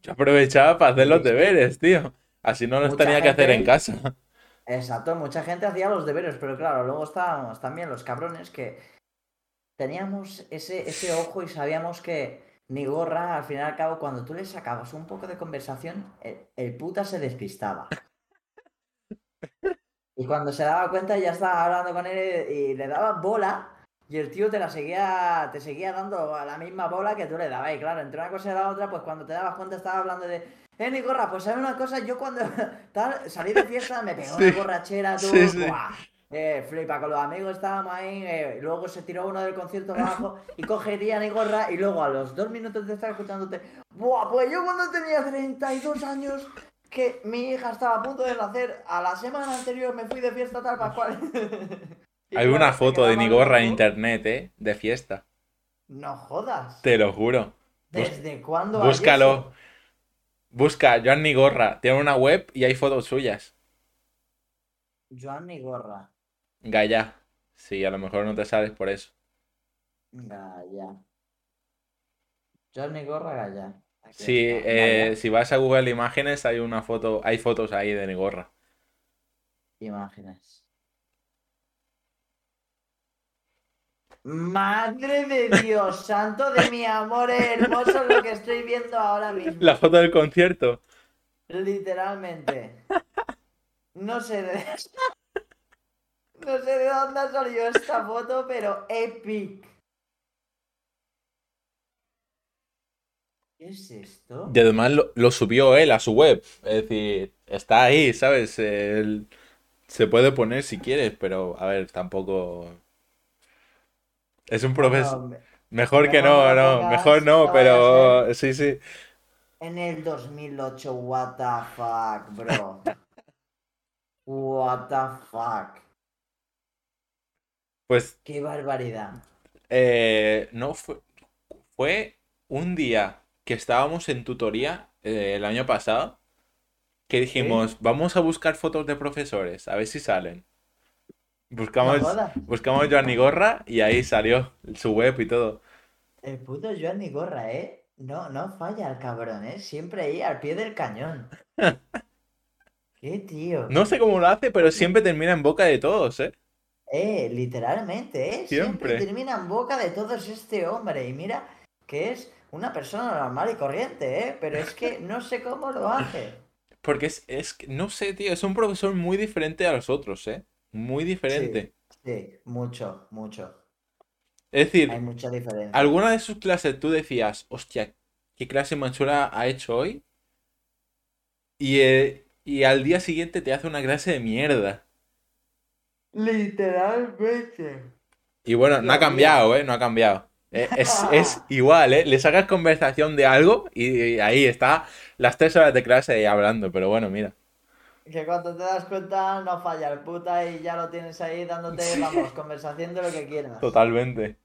Yo aprovechaba para hacer los deberes, tío. Así no los
Mucha
tenía que hacer en casa.
Exacto, mucha gente hacía los deberes, pero claro, luego estábamos también los cabrones que teníamos ese, ese ojo y sabíamos que Nigorra, al fin y al cabo, cuando tú le sacabas un poco de conversación, el, el puta se despistaba. Y cuando se daba cuenta ya estaba hablando con él y le daba bola y el tío te la seguía, te seguía dando a la misma bola que tú le dabas. Y claro, entre una cosa y la otra, pues cuando te dabas cuenta estaba hablando de, eh, Nigorra, pues sabes una cosa, yo cuando tal, salí de fiesta me pegó
Sí.
una borrachera, tú,
Sí, sí.
Eh, flipa, con los amigos estábamos ahí, eh, luego se tiró uno del concierto abajo y cogería a Nigorra y luego a los dos minutos de estar escuchándote, ¡buah! Pues yo cuando tenía 32 años, que mi hija estaba a punto de nacer, a la semana anterior me fui de fiesta tal pascual. Y
Hay una foto de Nigorra en internet, ¿eh? De fiesta.
No jodas.
Te lo juro.
¿Desde cuándo
Búscalo. Busca Joan Nigorra. Tiene una web y hay fotos suyas.
Joan Nigorra.
Gaya. Sí, a lo mejor no te sales por eso.
Gaya. Joan Nigorra Gaya.
Sí, eh, si vas a Google Imágenes hay una foto, hay fotos ahí de Nigorra.
Imágenes. Madre de Dios, santo de mi amor hermoso, lo que estoy viendo ahora mismo.
La foto del concierto.
Literalmente. No sé de. No sé de dónde ha salido esta foto, pero epic. ¿Qué es esto?
Y además lo, lo subió él a su web. Es decir, está ahí, ¿sabes? El- se puede poner si quieres, pero a ver, tampoco. Es un profesor.
No, me-
Mejor que no,
no
mejor no, pero sí, sí.
En el 2008, what the fuck, bro. What the fuck.
Pues
Qué barbaridad.
eh, no fue, fue un día que estábamos en tutoría eh, el año pasado que dijimos, vamos a buscar fotos de profesores, a ver si salen. Buscamos, buscamos Joan Nigorra y ahí salió su web y todo.
El puto Joan Gorra, ¿eh? No, no falla el cabrón, ¿eh? Siempre ahí al pie del cañón. Qué tío.
No sé cómo lo hace, pero siempre termina en boca de todos, ¿eh?
Eh, literalmente, ¿eh? Siempre.
Siempre.
termina en boca de todos este hombre. Y mira que es una persona normal y corriente, ¿eh? Pero es que no sé cómo lo hace.
Porque es, es que, no sé, tío, es un profesor muy diferente a los otros, ¿eh? Muy diferente.
Sí, mucho, mucho.
Es decir,
Hay mucha diferencia.
¿alguna de sus clases tú decías, hostia, qué clase chula ha hecho hoy? Y, eh, y al día siguiente te hace una clase de mierda.
Literalmente.
Y bueno, no ha cambiado, ¿eh? No ha cambiado. Eh, Es, es igual, ¿eh? Le sacas conversación de algo y, y ahí está las tres horas de clase ahí hablando, pero bueno, mira.
Que cuando te das cuenta no falla el puta y ya lo tienes ahí dándote, vamos, conversación de lo que quieras.
Totalmente.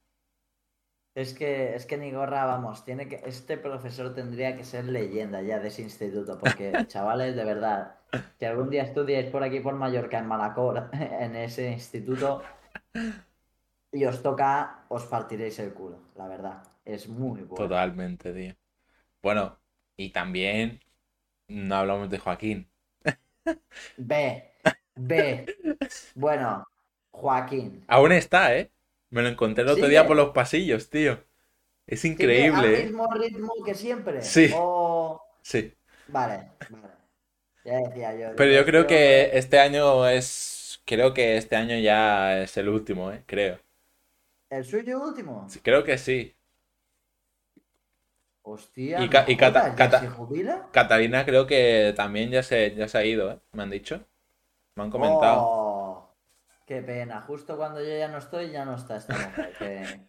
Es que, es que Nigorra, vamos, tiene que, este profesor tendría que ser leyenda ya de ese instituto, porque chavales, de verdad, si algún día estudiáis por aquí por Mallorca, en Manacor, en ese instituto, y os toca, os partiréis el culo, la verdad. Es muy bueno.
Totalmente, tío. Bueno, y también no hablamos de Joaquín.
Ve, ve. Bueno, Joaquín.
Aún está, ¿eh? Me lo encontré el otro
Sí,
día
¿eh?
por los pasillos, tío. Es
¿Sigue
increíble,
al
¿eh?
mismo ritmo que siempre?
Sí.
O-
Sí.
Vale, vale. Ya decía yo.
Pero yo creo que este año es. Creo que este año ya es el último, ¿eh? Creo.
¿El suyo último?
Sí, Creo que sí.
Hostia,
Y Ca- y Cata-
jodas, ¿ya
Cata-
se jubila?
Catalina creo que también ya se, ya se ha ido, ¿eh? Me han dicho. Me han comentado.
Oh, qué pena. Justo cuando yo ya no estoy, ya no está esta mujer.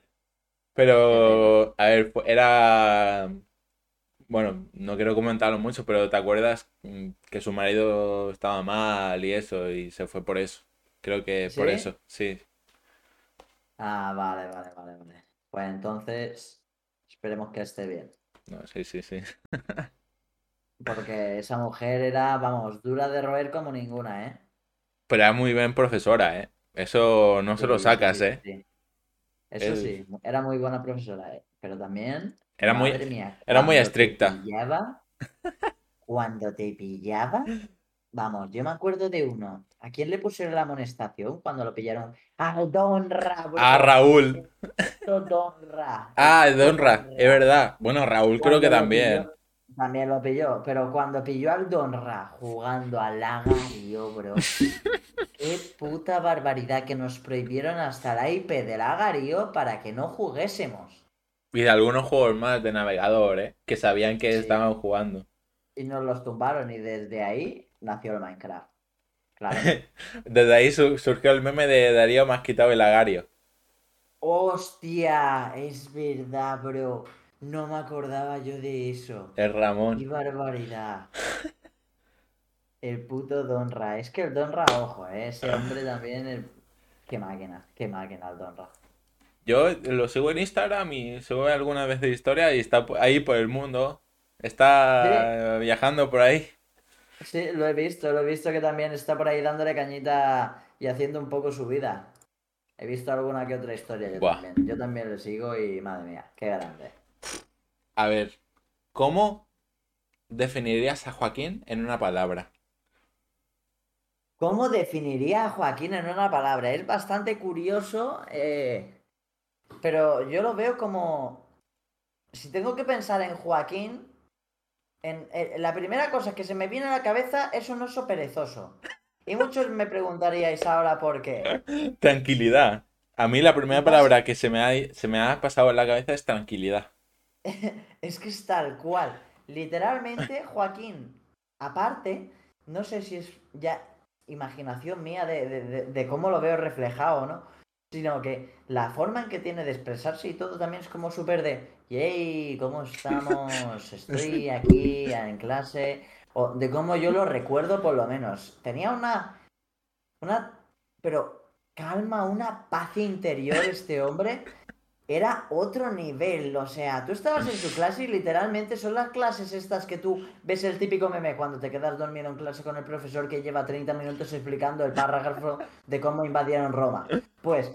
Pero, a ver, era... Bueno, no quiero comentarlo mucho, pero ¿te acuerdas mm, que su marido estaba mal y eso y se fue por eso? Creo que por eso, sí.
Ah, vale, vale, vale, vale. Pues entonces, esperemos que esté bien.
No, sí, sí, sí.
Porque esa mujer era, vamos, dura de roer como ninguna, ¿eh?
Pero era muy bien profesora, ¿eh? Eso no se lo sacas,
sí,
¿eh?
sí. Eso
El-
sí, era muy buena profesora, ¿eh? Pero también,
Era muy,
mía,
era muy
cuando te
estricta.
pillaba, cuando te pillaba, vamos, yo me acuerdo de uno. ¿A quién le pusieron la amonestación cuando lo pillaron? Al Donra, bro.
Ah, Raúl.
Esto Donra.
Ah,
esto
Donra, es verdad. Bueno, Raúl creo que también.
También lo pilló, pero cuando pilló al Donra jugando al Lagario, bro. Qué puta barbaridad que nos prohibieron hasta la IP del Lagario para que no juguésemos.
Y de algunos juegos más de navegador, ¿eh? Que sabían que
Sí.
estaban jugando.
Y nos los tumbaron y desde ahí nació el Minecraft. Claro.
Desde ahí su- surgió el meme de Darío me has quitado el agario.
Hostia, es verdad, bro. No me acordaba yo de eso.
El
Qué
Ramón.
barbaridad. El puto Donra. Es que el Donra, ojo, ¿eh? ese hombre también. el- Qué máquina, qué máquina el Donra.
Yo lo sigo en Instagram y sube alguna vez de historia y está ahí por el mundo. Está viajando por ahí.
Sí, lo he visto, lo he visto que también está por ahí dándole cañita y haciendo un poco su vida. He visto alguna que otra historia yo
Buah.
también. Yo también le sigo y madre mía, qué grande.
A ver, ¿cómo definirías a Joaquín en una palabra?
¿Cómo definiría a Joaquín en una palabra? Es bastante curioso, eh, pero yo lo veo como... Si tengo que pensar en Joaquín, en, en- la primera cosa que se me viene a la cabeza es un oso perezoso. Y muchos me preguntaríais ahora por qué.
Tranquilidad. A mí la primera palabra que se me ha, se me ha pasado en la cabeza es tranquilidad.
Es que es tal cual. Literalmente, Joaquín, aparte, no sé si es ya imaginación mía de, de- de- de cómo lo veo reflejado, ¿no? Sino que la forma en que tiene de expresarse y todo también es como súper de, yay, ¿cómo estamos? Estoy aquí en clase. O de cómo yo lo recuerdo por lo menos. Tenía una... Una... Pero calma, una paz interior este hombre era otro nivel, o sea, tú estabas en su clase y literalmente son las clases estas que tú ves el típico meme cuando te quedas dormido en clase con el profesor que lleva 30 minutos explicando el párrafo de cómo invadieron Roma. Pues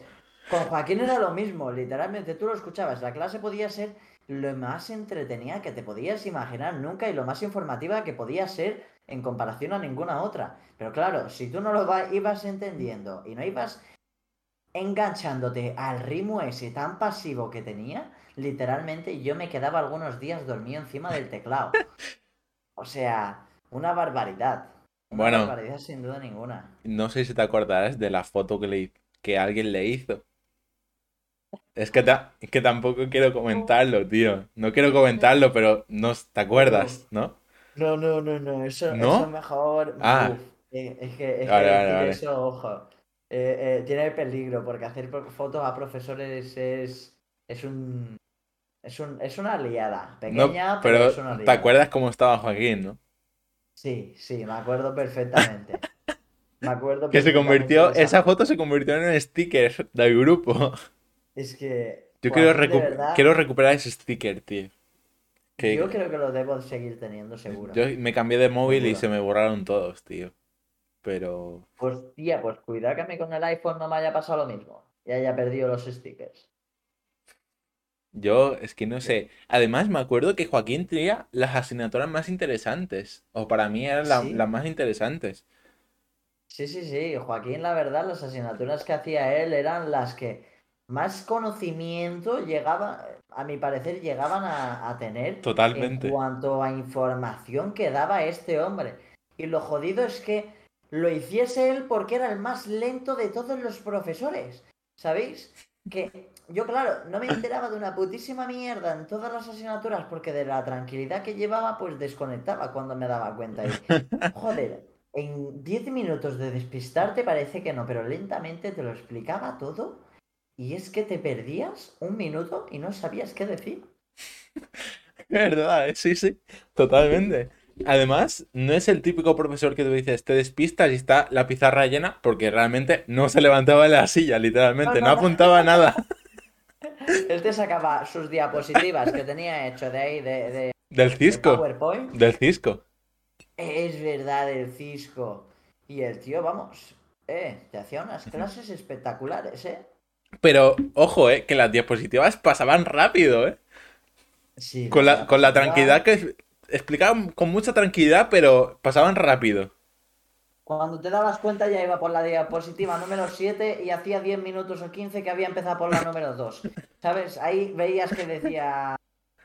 con Joaquín era lo mismo, literalmente tú lo escuchabas, la clase podía ser lo más entretenida que te podías imaginar nunca y lo más informativa que podía ser en comparación a ninguna otra. Pero claro, si tú no lo ibas entendiendo y no ibas enganchándote al ritmo ese tan pasivo que tenía, literalmente yo me quedaba algunos días dormido encima del teclado. O sea, una barbaridad. Una
Bueno.
barbaridad sin duda ninguna.
No sé si te acordarás de la foto que, le, que alguien le hizo. Es que, ta- es que tampoco quiero comentarlo, tío. No quiero comentarlo, pero no te acuerdas, ¿no?
No, no, no, no, eso,
¿No?
eso mejor.
Ah.
Uf, es que, es
Vale,
que
vale,
decir
vale.
eso, ojo. Eh, eh, tiene peligro, porque hacer fotos a profesores es. Es un. Es, un, es una liada.
No,
Pequeña, pero,
pero
es una
¿te
liada.
acuerdas cómo estaba Joaquín, no?
Sí, sí, me acuerdo perfectamente. Me acuerdo
Que se convirtió, esa foto se convirtió en un sticker del grupo.
Es que
Yo quiero, recu-
verdad,
quiero recuperar ese sticker, tío. Que
Yo creo que lo debo seguir teniendo, seguro.
yo me cambié de móvil y se me borraron todos, tío. Pero
Pues tía, pues cuidado que a mí con el iPhone no me haya pasado lo mismo. Y haya perdido los stickers.
yo es que no sé. Además, me acuerdo que Joaquín tenía las asignaturas más interesantes. O para mí eran la-
Sí.
las más interesantes.
Sí, sí, sí. Joaquín, la verdad, las asignaturas que hacía él eran las que más conocimiento llegaba, a mi parecer, llegaban a, a tener
Totalmente.
en cuanto a información que daba este hombre. Y lo jodido es que lo hiciese él porque era el más lento de todos los profesores. ¿Sabéis? Que yo, claro, no me enteraba de una putísima mierda en todas las asignaturas porque de la tranquilidad que llevaba, pues desconectaba cuando me daba cuenta. Y, joder, en 10 minutos de despistarte parece que no, pero lentamente te lo explicaba todo y es que te perdías un minuto y no sabías qué decir.
¿Verdad? eh? Sí, sí. Totalmente. Además, no es el típico profesor que tú dices, te despistas y está la pizarra llena, porque realmente no se levantaba de la silla, literalmente, no
No, no.
apuntaba nada.
Él te sacaba sus diapositivas que tenía hecho de ahí, de, de-
Del
de
Cisco.
PowerPoint.
Del Cisco.
Es verdad, el Cisco. Y el tío, vamos, eh, te hacía unas clases espectaculares, ¿eh?
Pero, ojo, eh, que las diapositivas pasaban rápido, eh.
Sí,
Con la, con la tranquilidad que explicaban con mucha tranquilidad, pero pasaban rápido.
Cuando te dabas cuenta ya iba por la diapositiva número 7 y hacía 10 minutos o 15 que había empezado por la número 2. ¿Sabes? Ahí veías que decía...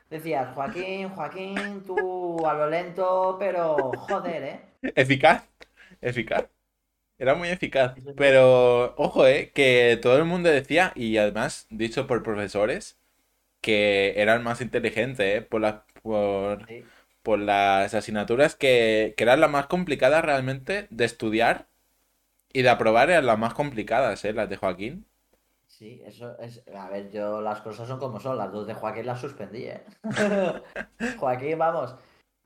Decías, Joaquín, Joaquín, tú a lo lento, pero joder, ¿eh?
Eficaz. Eficaz. Era muy eficaz. Pero, ojo, eh, que todo el mundo decía, y además dicho por profesores, que era el más inteligente, eh, por las, por,
Sí.
Por las asignaturas que, que eran las más complicadas realmente de estudiar y de aprobar eran las más complicadas, eh, las de Joaquín.
Sí, eso es. A ver, yo las cosas son como son. Las dos de Joaquín las suspendí, ¿eh? Joaquín, vamos,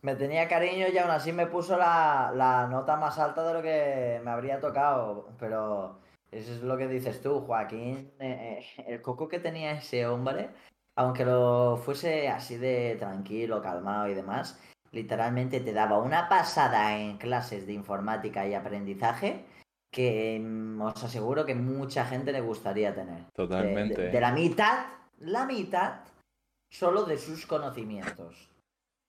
me tenía cariño y aún así me puso la, la nota más alta de lo que me habría tocado. Pero eso es lo que dices tú, Joaquín. eh, eh, el coco que tenía ese hombre, aunque lo fuese así de tranquilo, calmado y demás, literalmente te daba una pasada en clases de informática y aprendizaje que mm, os aseguro que mucha gente le gustaría tener.
Totalmente.
De, de la mitad, la mitad, solo de sus conocimientos.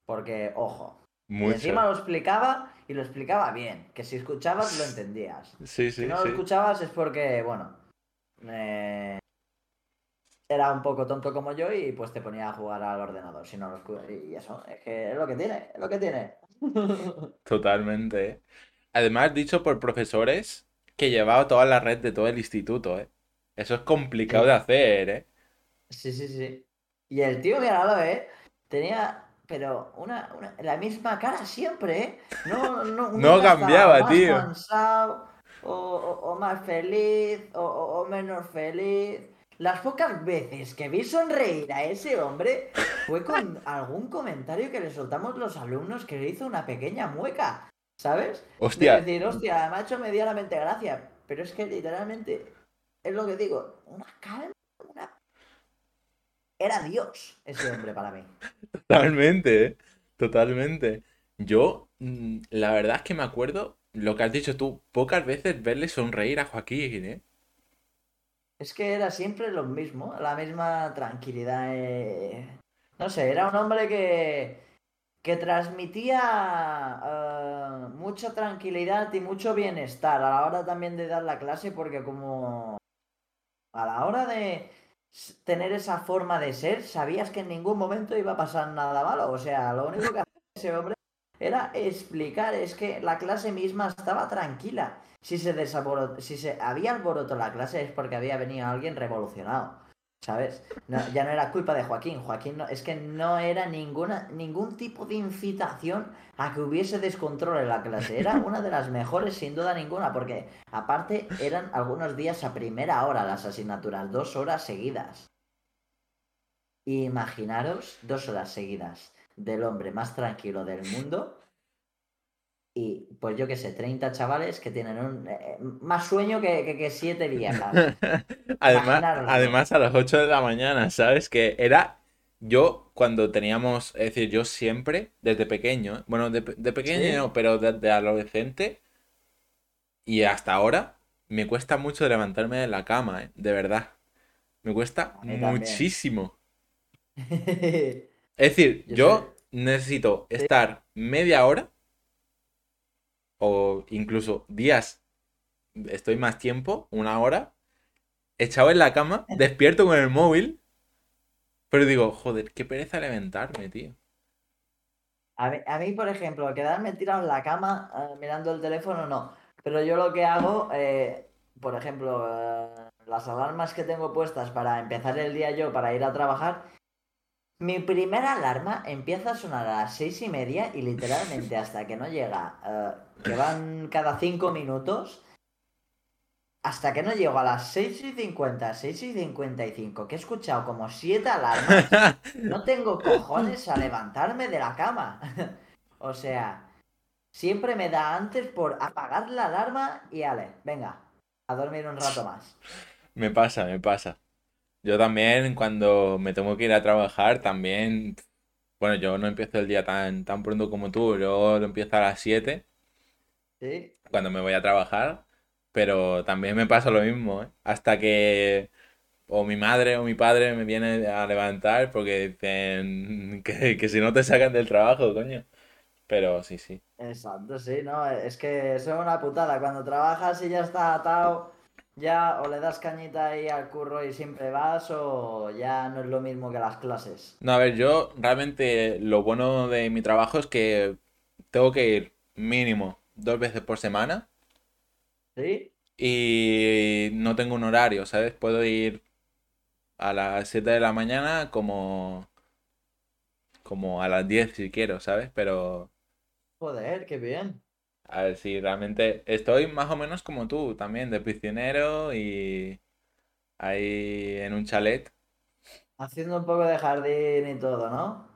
Porque, ojo,
Mucho.
encima lo explicaba y lo explicaba bien. Que si escuchabas lo entendías.
Sí,
Si
sí,
no lo escuchabas es porque, bueno, eh, era un poco tonto como yo y pues te ponía a jugar al ordenador. Si no lo escu- y eso, es que es lo que tiene, es lo que tiene.
Totalmente. eh. Además, dicho por profesores que llevaba toda la red de todo el instituto, ¿eh? Eso es complicado
Sí.
de hacer, ¿eh?
Sí, sí, sí. Y el tío, míralo, ¿eh? Tenía, pero una, una- la misma cara siempre, ¿eh? No, no,
No cambiaba,
más
tío.
cansado, o, o- o más feliz, o- o menos feliz. Las pocas veces que vi sonreír a ese hombre fue con algún comentario que le soltamos los alumnos que le hizo una pequeña mueca, ¿sabes?
Hostia.
De decir, hostia, me ha hecho medianamente gracia. Pero es que literalmente, es lo que digo, una calma, una... Era Dios ese hombre para mí.
Totalmente, ¿eh? Totalmente. Yo, mm, la verdad es que me acuerdo lo que has dicho tú, pocas veces verle sonreír a Joaquín, ¿eh?
Es que era siempre lo mismo, la misma tranquilidad. eh, No sé, era un hombre que, que transmitía eh, mucha tranquilidad y mucho bienestar a la hora también de dar la clase, porque como a la hora de tener esa forma de ser, sabías que en ningún momento iba a pasar nada malo. O sea, lo único que hacía ese hombre era explicar, es que la clase misma estaba tranquila. Si se si se había alboroto la clase es porque había venido alguien revolucionado. ¿Sabes? Ya no era culpa de Joaquín. Joaquín no, es que no era ninguna, ningún tipo de incitación a que hubiese descontrol en la clase. Era una de las mejores, sin duda ninguna, porque aparte eran algunos días a primera hora las asignaturas, dos horas seguidas. Imaginaros dos horas seguidas del hombre más tranquilo del mundo y pues yo qué sé, 30 chavales que tienen un, eh, más sueño que, que, que siete viejas.
Además, además a las 8 de la mañana, ¿sabes? Que era yo cuando teníamos, es decir, yo siempre, desde pequeño, bueno, de, de pequeño
Sí.
no, pero desde adolescente y hasta ahora, me cuesta mucho levantarme de la cama, ¿eh? De verdad. Me cuesta muchísimo. Es decir,
Yo
yo necesito estar media hora o incluso días, estoy más tiempo, una hora, echado en la cama, despierto con el móvil, pero digo, joder, qué pereza levantarme, tío.
A mí, a mí, por ejemplo, quedarme tirado en la cama eh, mirando el teléfono, no. Pero yo lo que hago, eh, por ejemplo, eh, las alarmas que tengo puestas para empezar el día yo, para ir a trabajar, mi primera alarma empieza a sonar a las seis y media y literalmente hasta que no llega, eh, que van cada cinco minutos, hasta que no llego a las seis y cincuenta, seis y cincuenta y cinco, que he escuchado como siete alarmas. No tengo cojones a levantarme de la cama. o sea, siempre me da antes por apagar la alarma y ale, venga, a dormir un rato más.
Me pasa, me pasa. Yo también, cuando me tengo que ir a trabajar, también, bueno, yo no empiezo el día tan, tan pronto como tú, yo lo empiezo a las 7
¿Sí?
cuando me voy a trabajar, pero también me pasa lo mismo, ¿eh? Hasta que o mi madre o mi padre me vienen a levantar porque dicen que, que si no te sacan del trabajo, coño. Pero sí, sí.
Exacto, sí, no, es que eso es una putada. Cuando trabajas y ya está atado, ya o le das cañita ahí al curro y siempre vas, o ya no es lo mismo que las clases.
No, a ver, yo realmente lo bueno de mi trabajo es que tengo que ir mínimo dos veces por semana
¿Sí?
y no tengo un horario, ¿sabes? Puedo ir a las 7 de la mañana como, como a las 10 si quiero, ¿sabes? Pero
Joder, qué bien.
A ver si realmente estoy más o menos como tú también, de piscinero y ahí en un chalet.
Haciendo un poco de jardín y todo, ¿no?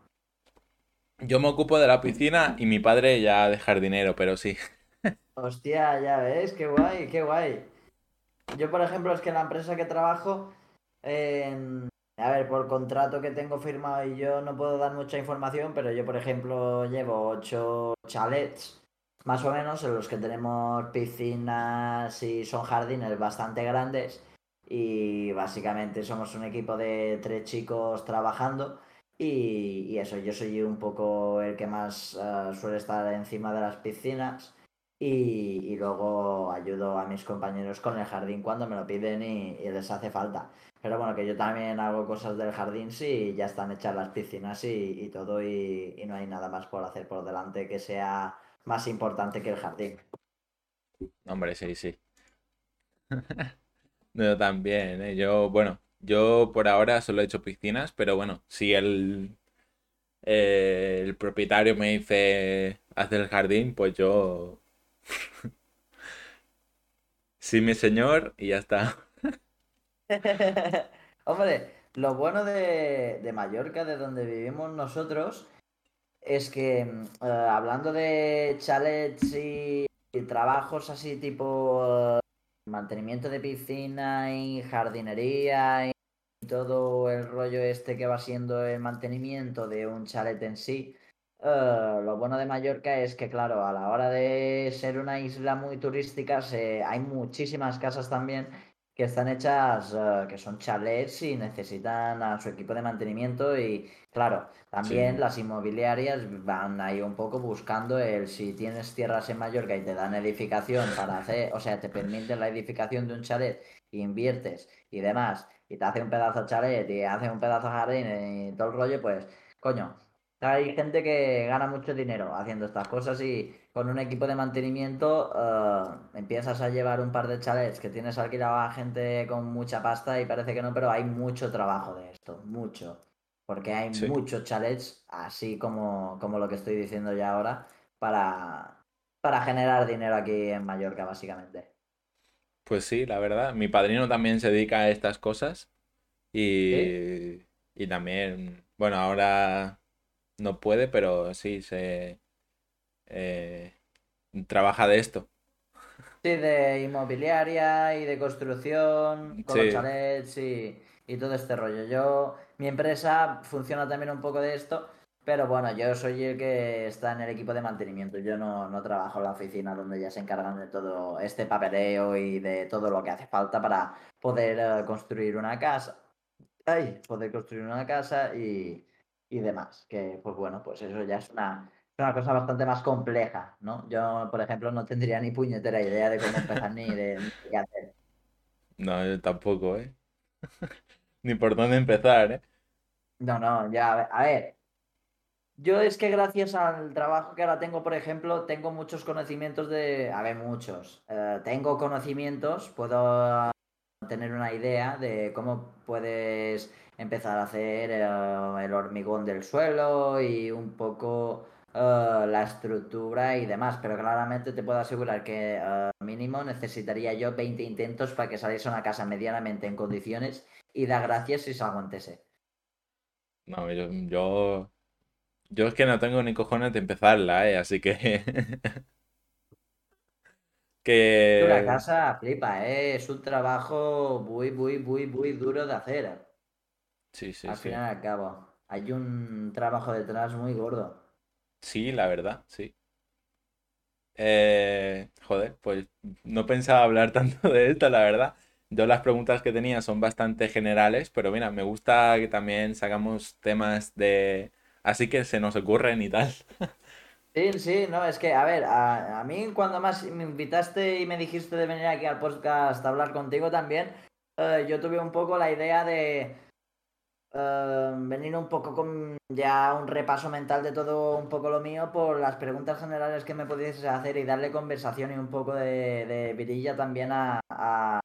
Yo me ocupo de la piscina y mi padre ya de jardinero, pero sí.
Hostia, ya ves, qué guay, qué guay. Yo, por ejemplo, es que en la empresa que trabajo, a ver, por contrato que tengo firmado y yo no puedo dar mucha información, pero yo, por ejemplo, llevo ocho chalets, más o menos, en los que tenemos piscinas y son jardines bastante grandes. Y básicamente somos un equipo de tres chicos trabajando. Y, eso, yo soy un poco el que más eh, suele estar encima de las piscinas. Y, luego ayudo a mis compañeros con el jardín cuando me lo piden y, y les hace falta. Pero bueno, que yo también hago cosas del jardín si ya están hechas las piscinas y, todo y no hay nada más por hacer por delante que sea más importante que el jardín.
Hombre, sí, sí. Yo también, ¿eh? Yo, bueno, yo por ahora solo he hecho piscinas, pero bueno, si el, eh, el propietario me dice hacer el jardín, pues yo... Sí, mi señor, y ya está.
Hombre, lo bueno de, de Mallorca, de donde vivimos nosotros, es que mm, eh, hablando de chalets y, trabajos así tipo eh, mantenimiento de piscina y jardinería y todo el rollo este que va siendo el mantenimiento de un chalet en sí, eh, lo bueno de Mallorca es que, claro, a la hora de ser una isla muy turística, hay muchísimas casas también que están hechas, eh, que son chalets y necesitan a su equipo de mantenimiento y claro, también
Sí.
las inmobiliarias van ahí un poco buscando el si tienes tierras en Mallorca y te dan edificación para hacer, o sea, te permiten la edificación de un chalet, y inviertes y demás, y te hace un pedazo de chalet y hace un pedazo de jardín y todo el rollo, pues, coño. Hay gente que gana mucho dinero haciendo estas cosas y con un equipo de mantenimiento eh, empiezas a llevar un par de chalets que tienes alquilado a gente con mucha pasta y parece que no, pero hay mucho trabajo de esto, mucho. Porque hay
Sí.
muchos chalets, así como, como lo que estoy diciendo ya ahora, para, para generar dinero aquí en Mallorca, básicamente.
Pues sí, la verdad. Mi padrino también se dedica a estas cosas y,
¿Sí?
y también, bueno, ahora no puede, pero sí se... eh, trabaja de esto.
Sí, de inmobiliaria y de construcción, con
Sí.
los chalets y, y todo este rollo. Yo, mi empresa funciona también un poco de esto, pero bueno, yo soy el que está en el equipo de mantenimiento. Yo no, no trabajo en la oficina donde ya se encargan de todo este papeleo y de todo lo que hace falta para poder eh, construir una casa. Ay, poder construir una casa y, y demás. Que pues bueno, pues eso ya es una, es una cosa bastante más compleja, ¿no? Yo, por ejemplo, no tendría ni puñetera idea de cómo empezar ni de, ni qué hacer.
No, yo tampoco, ¿eh? Ni por dónde empezar, ¿eh?
No, no, ya, a ver, a ver. Yo es que gracias al trabajo que ahora tengo, por ejemplo, tengo muchos conocimientos de... A ver, muchos. Eh, tengo conocimientos, puedo tener una idea de cómo puedes empezar a hacer eh, el hormigón del suelo y un poco eh, la estructura y demás, pero claramente te puedo asegurar que eh, mínimo necesitaría yo 20 intentos para que saliese una casa medianamente en condiciones y da gracias si se aguantese.
No, yo, yo, yo es que no tengo ni cojones de empezarla, ¿eh? Así que... Que...
casa flipa, ¿eh? Es un trabajo muy, muy, muy, muy duro de hacer.
Sí, sí,
al
sí.
fin y al cabo. Hay un trabajo detrás muy gordo.
Sí, la verdad, sí. Eh, joder, pues no pensaba hablar tanto de esto, la verdad. Yo las preguntas que tenía son bastante generales, pero mira, me gusta que también sacamos temas de... Así que se nos ocurren y tal.
Sí, sí, no, es que, a ver, a, mí cuando más me invitaste y me dijiste de venir aquí al podcast a hablar contigo también, eh, yo tuve un poco la idea de eh, venir un poco con ya un repaso mental de todo un poco lo mío por las preguntas generales que me pudiese hacer y darle conversación y un poco de, virilla también a, a-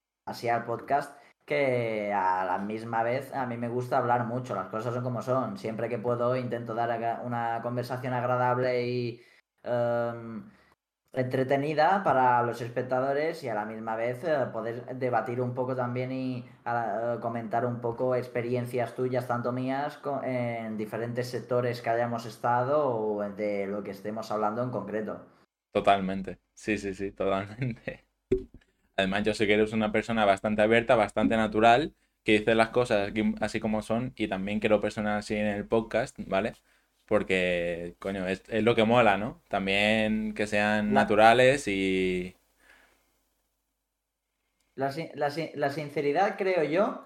podcast que a la misma vez a mí me gusta hablar mucho, las cosas son como son, siempre que puedo intento dar una conversación agradable y em, entretenida para los espectadores y a la misma vez eh, poder debatir un poco también y ah, comentar un poco experiencias tuyas, tanto mías, en diferentes sectores que hayamos estado o de lo que estemos hablando en concreto.
Totalmente. Sí, sí, sí, totalmente. Además, yo sé que eres una persona bastante abierta, bastante natural, que dice las cosas así como son y también quiero personas así en el podcast, ¿vale? Porque, coño, es, es lo que mola, ¿no? También que sean
La-
naturales y...
La, la la sinceridad, creo yo,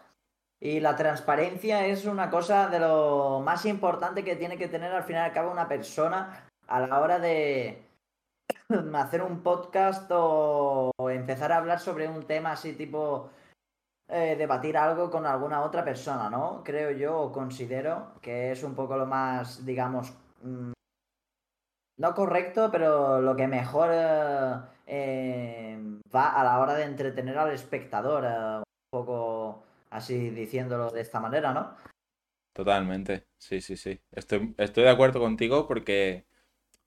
y la transparencia es una cosa de lo más importante que tiene que tener al fin y al cabo una persona a la hora de hacer un podcast o empezar a hablar sobre un tema así tipo eh, debatir algo con alguna otra persona, ¿no? Creo yo o considero que es un poco lo más, digamos, mm, no correcto, pero lo que mejor eh, eh, va a la hora de entretener al espectador, eh, un poco así diciéndolo de esta manera, ¿no?
Totalmente, sí, sí, sí. Estoy, estoy de acuerdo contigo porque,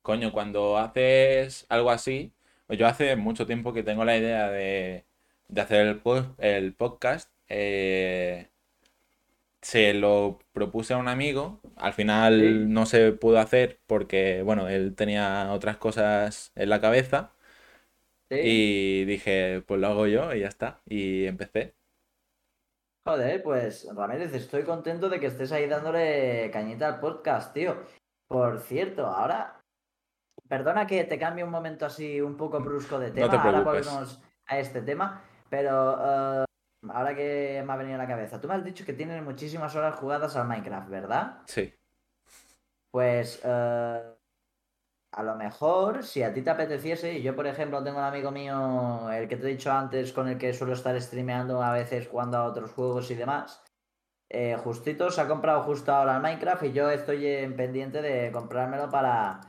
coño, cuando haces algo así, pues yo hace mucho tiempo que tengo la idea de, de hacer el, el podcast, eh, se lo propuse a un amigo, al final
Sí.
no se pudo hacer porque, bueno, él tenía otras cosas en la cabeza
Sí.
y dije, pues lo hago yo y ya está, y empecé.
Joder, pues Ramírez, estoy contento de que estés ahí dándole cañita al podcast, tío. Por cierto, ahora, perdona que te cambie un momento así un poco brusco de
No
tema,
te
ahora volvemos a este tema, pero eh, ahora que me ha venido a la cabeza, tú me has dicho que tienes muchísimas horas jugadas al Minecraft, ¿verdad?
Sí,
Pues eh, a lo mejor, si a ti te apeteciese, y yo por ejemplo tengo un amigo mío, el que te he dicho antes, con el que suelo estar streameando a veces jugando a otros juegos y demás, eh, justito se ha comprado justo ahora el Minecraft y yo estoy en pendiente de comprármelo para,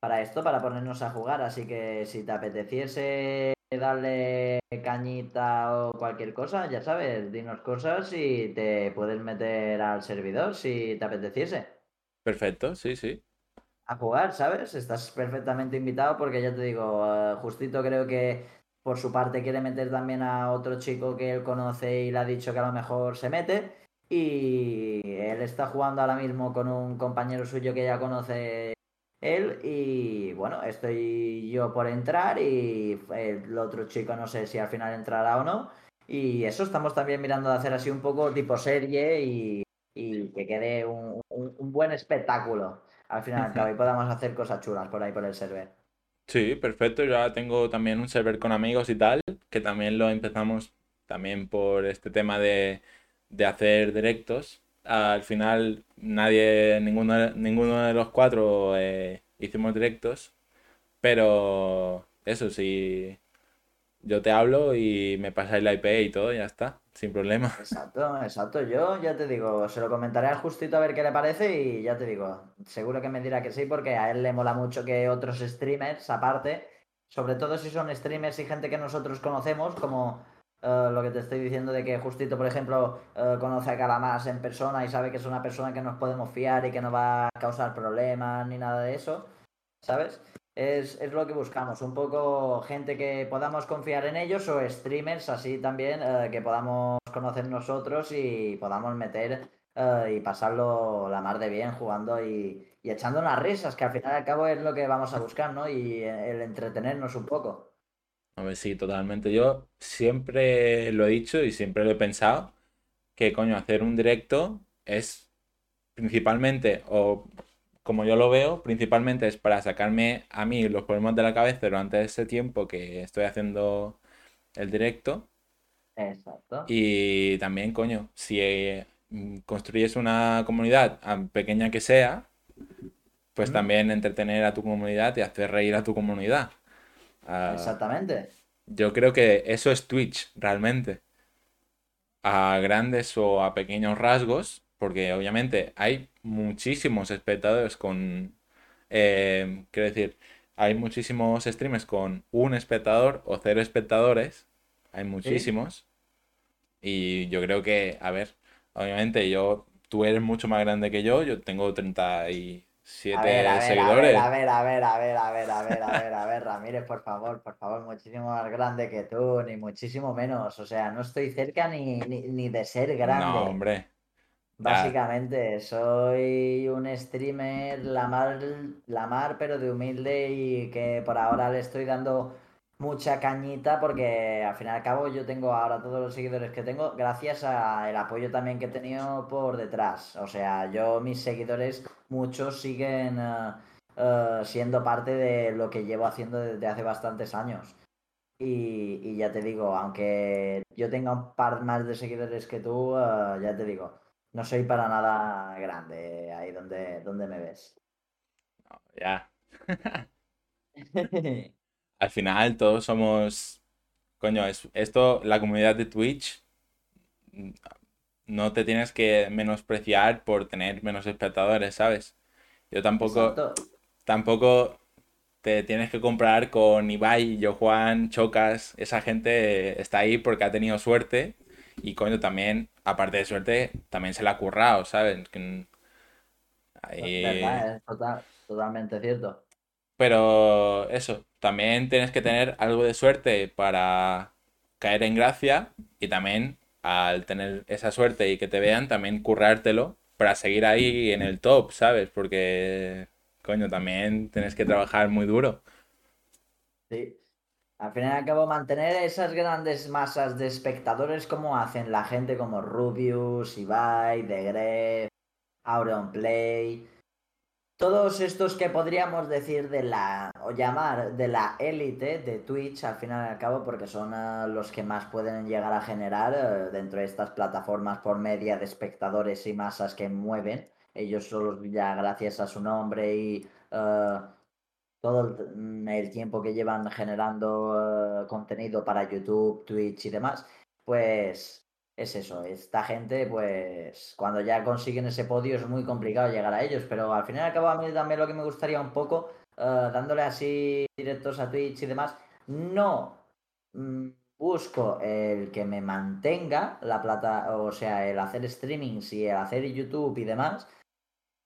para esto, para ponernos a jugar. Así que si te apeteciese darle cañita o cualquier cosa, ya sabes, dinos cosas y te puedes meter al servidor si te apeteciese
perfecto, sí, sí.
a jugar, ¿sabes? Estás perfectamente invitado porque ya te digo, eh, Justito creo que por su parte quiere meter también a otro chico que él conoce y le ha dicho que a lo mejor se mete. Y él está jugando ahora mismo con un compañero suyo que ya conoce él y bueno, estoy yo por entrar y el otro chico no sé si al final entrará o no. Y eso estamos también mirando de hacer así un poco tipo serie y, y que quede un, un, un buen espectáculo al final al cabo y podamos hacer cosas chulas por ahí por el server.
Sí, perfecto. Yo ya tengo también un server con amigos y tal, que también lo empezamos también por este tema de, de hacer directos. Al final nadie, ninguno, ninguno de los cuatro eh, hicimos directos, pero eso sí, yo te hablo y me pasáis la IP y todo, ya está, sin problema.
Exacto, exacto. Yo ya te digo, se lo comentaré al justito a ver qué le parece y ya te digo, seguro que me dirá que sí porque a él le mola mucho que otros streamers aparte, sobre todo si son streamers y gente que nosotros conocemos, como eh, lo que te estoy diciendo de que justito, por ejemplo, eh, conoce a Calamás en persona y sabe que es una persona que nos podemos fiar y que no va a causar problemas ni nada de eso, ¿sabes? Es, es lo que buscamos, un poco gente que podamos confiar en ellos o streamers así también eh, que podamos conocer nosotros y podamos meter y pasarlo la mar de bien jugando y, y echando unas risas, que al final y al cabo es lo que vamos a buscar, ¿no? Y el entretenernos un poco.
A ver, sí, totalmente. Yo siempre lo he dicho y siempre lo he pensado, que coño, hacer un directo es principalmente, o como yo lo veo, principalmente es para sacarme a mí los problemas de la cabeza durante ese tiempo que estoy haciendo el directo.
Exacto.
Y también, coño, si eh, construyes una comunidad, pequeña que sea, pues
Mm.
también entretener a tu comunidad y hacer reír a tu comunidad.
Exactamente.
yo creo que eso es Twitch, realmente. A grandes o a pequeños rasgos, porque obviamente hay muchísimos espectadores con... eh, quiero decir, hay muchísimos streamers con un espectador o cero espectadores. Hay muchísimos. Y yo creo que, a ver, obviamente yo, tú eres mucho más grande que yo, yo tengo 37
A ver, a ver, a ver,
seguidores.
a ver, a ver, a ver, a ver, a ver, a ver, a ver, Ramírez, por favor, por favor, muchísimo más grande que tú, ni muchísimo menos. O sea, no estoy cerca ni, ni, ni de ser grande.
No, hombre. Ya.
Básicamente, soy un streamer la mar, la mar, pero de humilde y que por ahora le estoy dando mucha cañita porque al fin y al cabo yo tengo ahora todos los seguidores que tengo gracias al apoyo también que he tenido por detrás. O sea, yo, mis seguidores, muchos siguen eh, eh, siendo parte de lo que llevo haciendo desde hace bastantes años. Y, y ya te digo, aunque yo tenga un par más de seguidores que tú, eh, ya te digo, no soy para nada grande ahí donde, donde me ves.
Ya. Al final todos somos, coño, es, esto, la comunidad de Twitch, no te tienes que menospreciar por tener menos espectadores, ¿sabes? Yo tampoco,
Exacto.
tampoco te tienes que comparar con Ibai, Yo Juan, Chocas, esa gente está ahí porque ha tenido suerte y coño, también, aparte de suerte, también se la ha currado, ¿sabes? Ahí-
¿Verdad? Es total- totalmente cierto.
Pero eso, también tienes que tener algo de suerte para caer en gracia y también al tener esa suerte y que te vean, también currártelo para seguir ahí en el top, ¿sabes? Porque, coño, también tienes que trabajar muy duro.
Sí. Al final y al cabo, mantener esas grandes masas de espectadores como hacen la gente como Rubius, Ibai, The Gref, Auronplay, todos estos que podríamos decir de la, o llamar de la élite de Twitch, al final y al cabo, porque son eh, los que más pueden llegar a generar eh, dentro de estas plataformas por media de espectadores y masas que mueven. Ellos solos ya gracias a su nombre y eh, todo el, mm, el tiempo que llevan generando contenido para YouTube, Twitch y demás, pues es eso, esta gente, pues cuando ya consiguen ese podio es muy complicado llegar a ellos, pero al final y a mí también lo que me gustaría un poco, eh, dándole así directos a Twitch y demás, no mm, busco el que me mantenga la plata, o sea, el hacer streamings y el hacer YouTube y demás,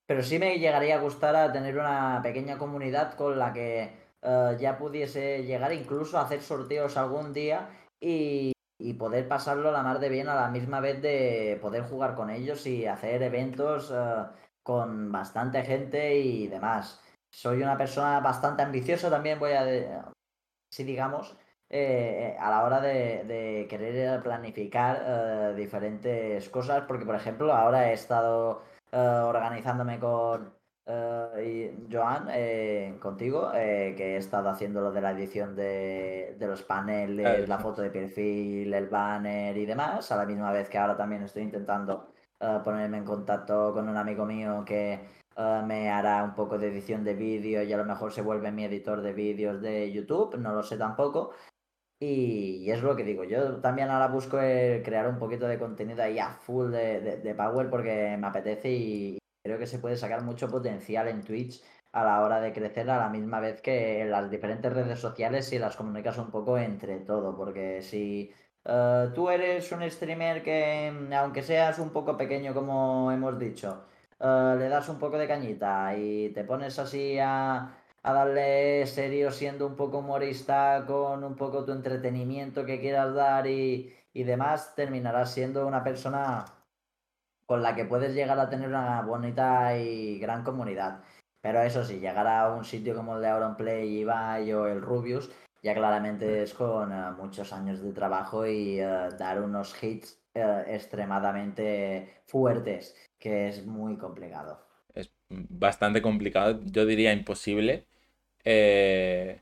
pero sí me llegaría a gustar a tener una pequeña comunidad con la que eh, ya pudiese llegar incluso a hacer sorteos algún día y, y poder pasarlo la mar de bien a la misma vez de poder jugar con ellos y hacer eventos eh, con bastante gente y demás. soy una persona bastante ambiciosa también, voy a, si digamos, eh, a la hora de, querer planificar eh, diferentes cosas, porque por ejemplo ahora he estado eh, organizándome con Joan, contigo, que he estado haciendo lo de la edición de, de los paneles, la foto de perfil, el banner y demás, a la misma vez que ahora también estoy intentando ponerme en contacto con un amigo mío que me hará un poco de edición de vídeo y a lo mejor se vuelve mi editor de vídeos de YouTube, no lo sé tampoco. Y, es lo que digo, yo también ahora busco crear un poquito de contenido ahí a full de, Power porque me apetece y creo que se puede sacar mucho potencial en Twitch a la hora de crecer a la misma vez que en las diferentes redes sociales si las comunicas un poco entre todo, porque si eh, tú eres un streamer que aunque seas un poco pequeño como hemos dicho, eh, le das un poco de cañita y te pones así a a darle serio siendo un poco humorista con un poco tu entretenimiento que quieras dar y, demás, terminarás siendo una persona con la que puedes llegar a tener una bonita y gran comunidad. Pero eso sí, llegar a un sitio como el de Auronplay, Ibai o el Rubius, ya claramente es con eh, muchos años de trabajo y eh, dar unos hits eh, extremadamente fuertes, que es muy complicado.
Es bastante complicado, yo diría imposible, eh,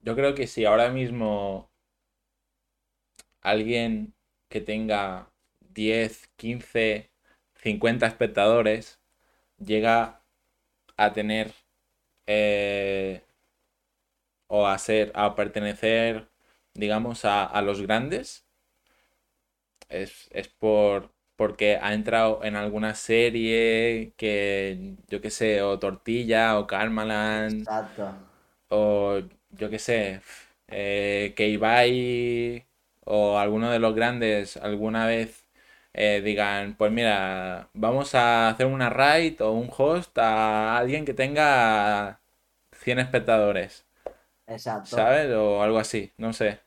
yo creo que si ahora mismo alguien que tenga 10, 15, 50 espectadores llega a tener eh, o a ser, a pertenecer, digamos, a, los grandes, es, es por, porque ha entrado en alguna serie que, yo qué sé, o Tortilla, o Karmaland. Exacto. O yo qué sé, eh, que Ibai o alguno de los grandes alguna vez eh, digan, pues mira, vamos a hacer una raid o un host a alguien que tenga 100 espectadores. Exacto. ¿Sabes? O algo así, no sé.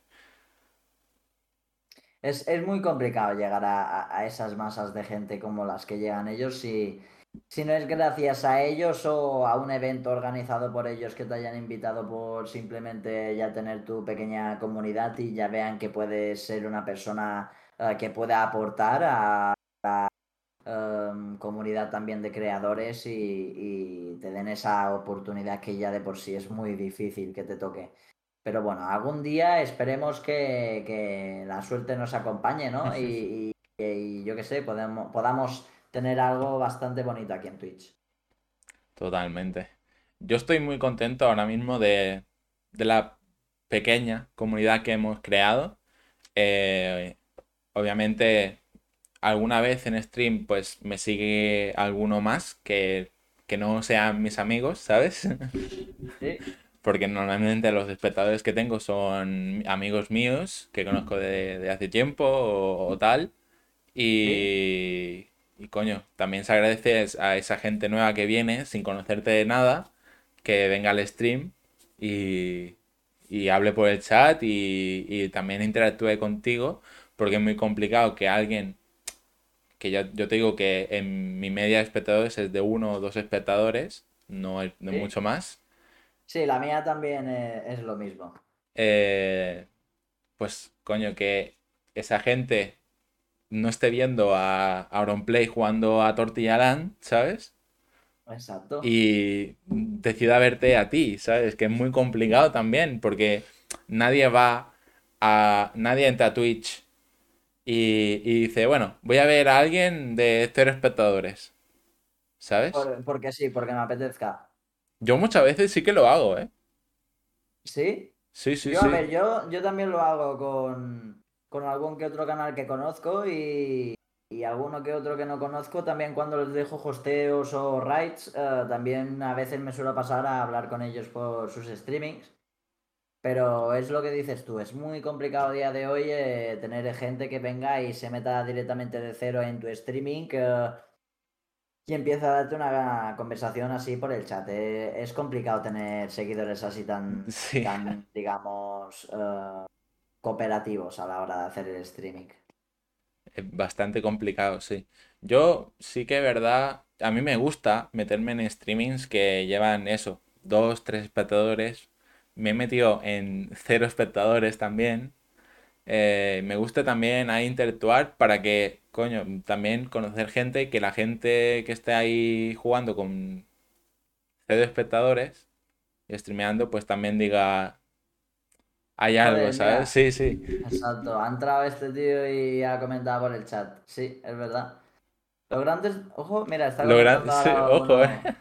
Es, es muy complicado llegar a, esas masas de gente como las que llegan ellos si, si no es gracias a ellos o a un evento organizado por ellos que te hayan invitado por simplemente ya tener tu pequeña comunidad y ya vean que puedes ser una persona eh, que pueda aportar a la em, comunidad también de creadores y, y, te den esa oportunidad que ya de por sí es muy difícil que te toque. Pero bueno, algún día esperemos que, la suerte nos acompañe, ¿no? Y, yo qué sé, podemos, podamos tener algo bastante bonito aquí en Twitch.
Totalmente. Yo estoy muy contento ahora mismo de, la pequeña comunidad que hemos creado. Eh, obviamente, alguna vez en stream, pues me sigue alguno más que, que no sean mis amigos, ¿sabes? Sí porque normalmente los espectadores que tengo son amigos míos que conozco de, hace tiempo o, tal. Y, y, coño, también se agradece a esa gente nueva que viene sin conocerte de nada, que venga al stream y, y hable por el chat y, y, también interactúe contigo, porque es muy complicado que alguien, que yo, yo te digo que en mi media de espectadores es de uno o dos espectadores, no, es, no mucho más
Sí, la mía también es, lo mismo.
Eh, pues, coño, que esa gente no esté viendo a Auronplay jugando a Tortilla Land, ¿sabes? Exacto. Y decida verte a ti, ¿sabes? Que es muy complicado también, porque nadie va a. Nadie entra a Twitch y, dice, bueno, voy a ver a alguien de cero espectadores. ¿Sabes?
porque sí, porque me apetezca.
Yo muchas veces sí que lo hago, ¿eh?
¿Sí?
Sí, sí,
yo,
sí.
A ver, yo, yo también lo hago con, algún que otro canal que conozco y, y alguno que otro que no conozco. También cuando les dejo hosteos o rights, eh, también a veces me suelo pasar a hablar con ellos por sus streamings. Pero es lo que dices tú, es muy complicado a día de hoy eh, tener gente que venga y se meta directamente de cero en tu streaming. y empieza a darte una conversación así por el chat. Eh, es complicado tener seguidores así tan, digamos, eh, cooperativos a la hora de hacer el streaming.
Es bastante complicado, sí. Yo sí que es verdad a mí me gusta meterme en streamings que llevan eso, dos, tres espectadores. Me he metido en cero espectadores también. Eh, me gusta también ahí interactuar para que, coño, también conocer gente, que la gente que esté ahí jugando con cero espectadores y streameando, pues también diga, hay algo, ¿sabes?
mira.
Sí, sí.
Exacto, ha entrado este tío y ha comentado por el chat. Sí, es verdad. Los grandes. Ojo, mira, está
Lo gran-
comentando
sí,
ahora
ojo, eh.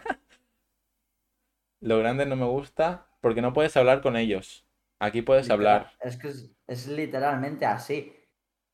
Lo grande no me gusta porque no puedes hablar con ellos. Aquí puedes hablar.
Es que es, es literalmente así.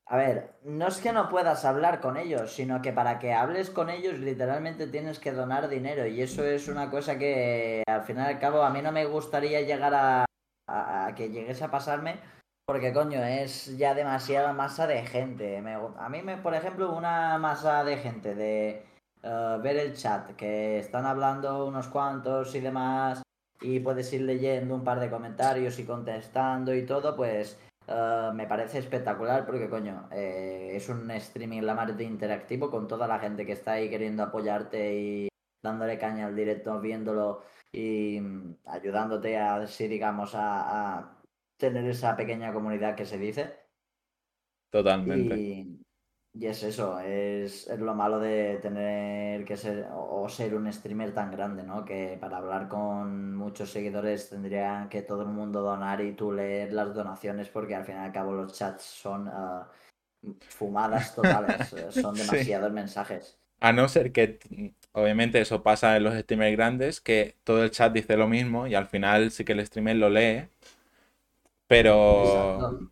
A ver, no es que no puedas hablar con ellos, sino que para que hables con ellos literalmente tienes que donar dinero y eso es una cosa que al final y al cabo a mí no me gustaría llegar a, a- a que lleguese a pasarme porque coño, es ya demasiada masa de gente. Me a mí, me, por ejemplo, una masa de gente de eh, ver el chat, que están hablando unos cuantos y demás y puedes ir leyendo un par de comentarios y contestando y todo, pues eh, me parece espectacular porque, coño, eh, es un streaming la mar de interactivo con toda la gente que está ahí queriendo apoyarte y dándole caña al directo, viéndolo y mm, ayudándote a, así digamos, a, a tener esa pequeña comunidad que se dice.
Totalmente.
Y, y es eso, es, es lo malo de tener que ser o, o ser un streamer tan grande, ¿no? Que para hablar con muchos seguidores tendría que todo el mundo donar y tú leer las donaciones porque al fin y al cabo los chats son ah, fumadas totales, eh, son
Sí.
demasiados mensajes.
A no ser que, obviamente, eso pasa en los streamers grandes, que todo el chat dice lo mismo y al final sí que el streamer lo lee, pero,
Exacto.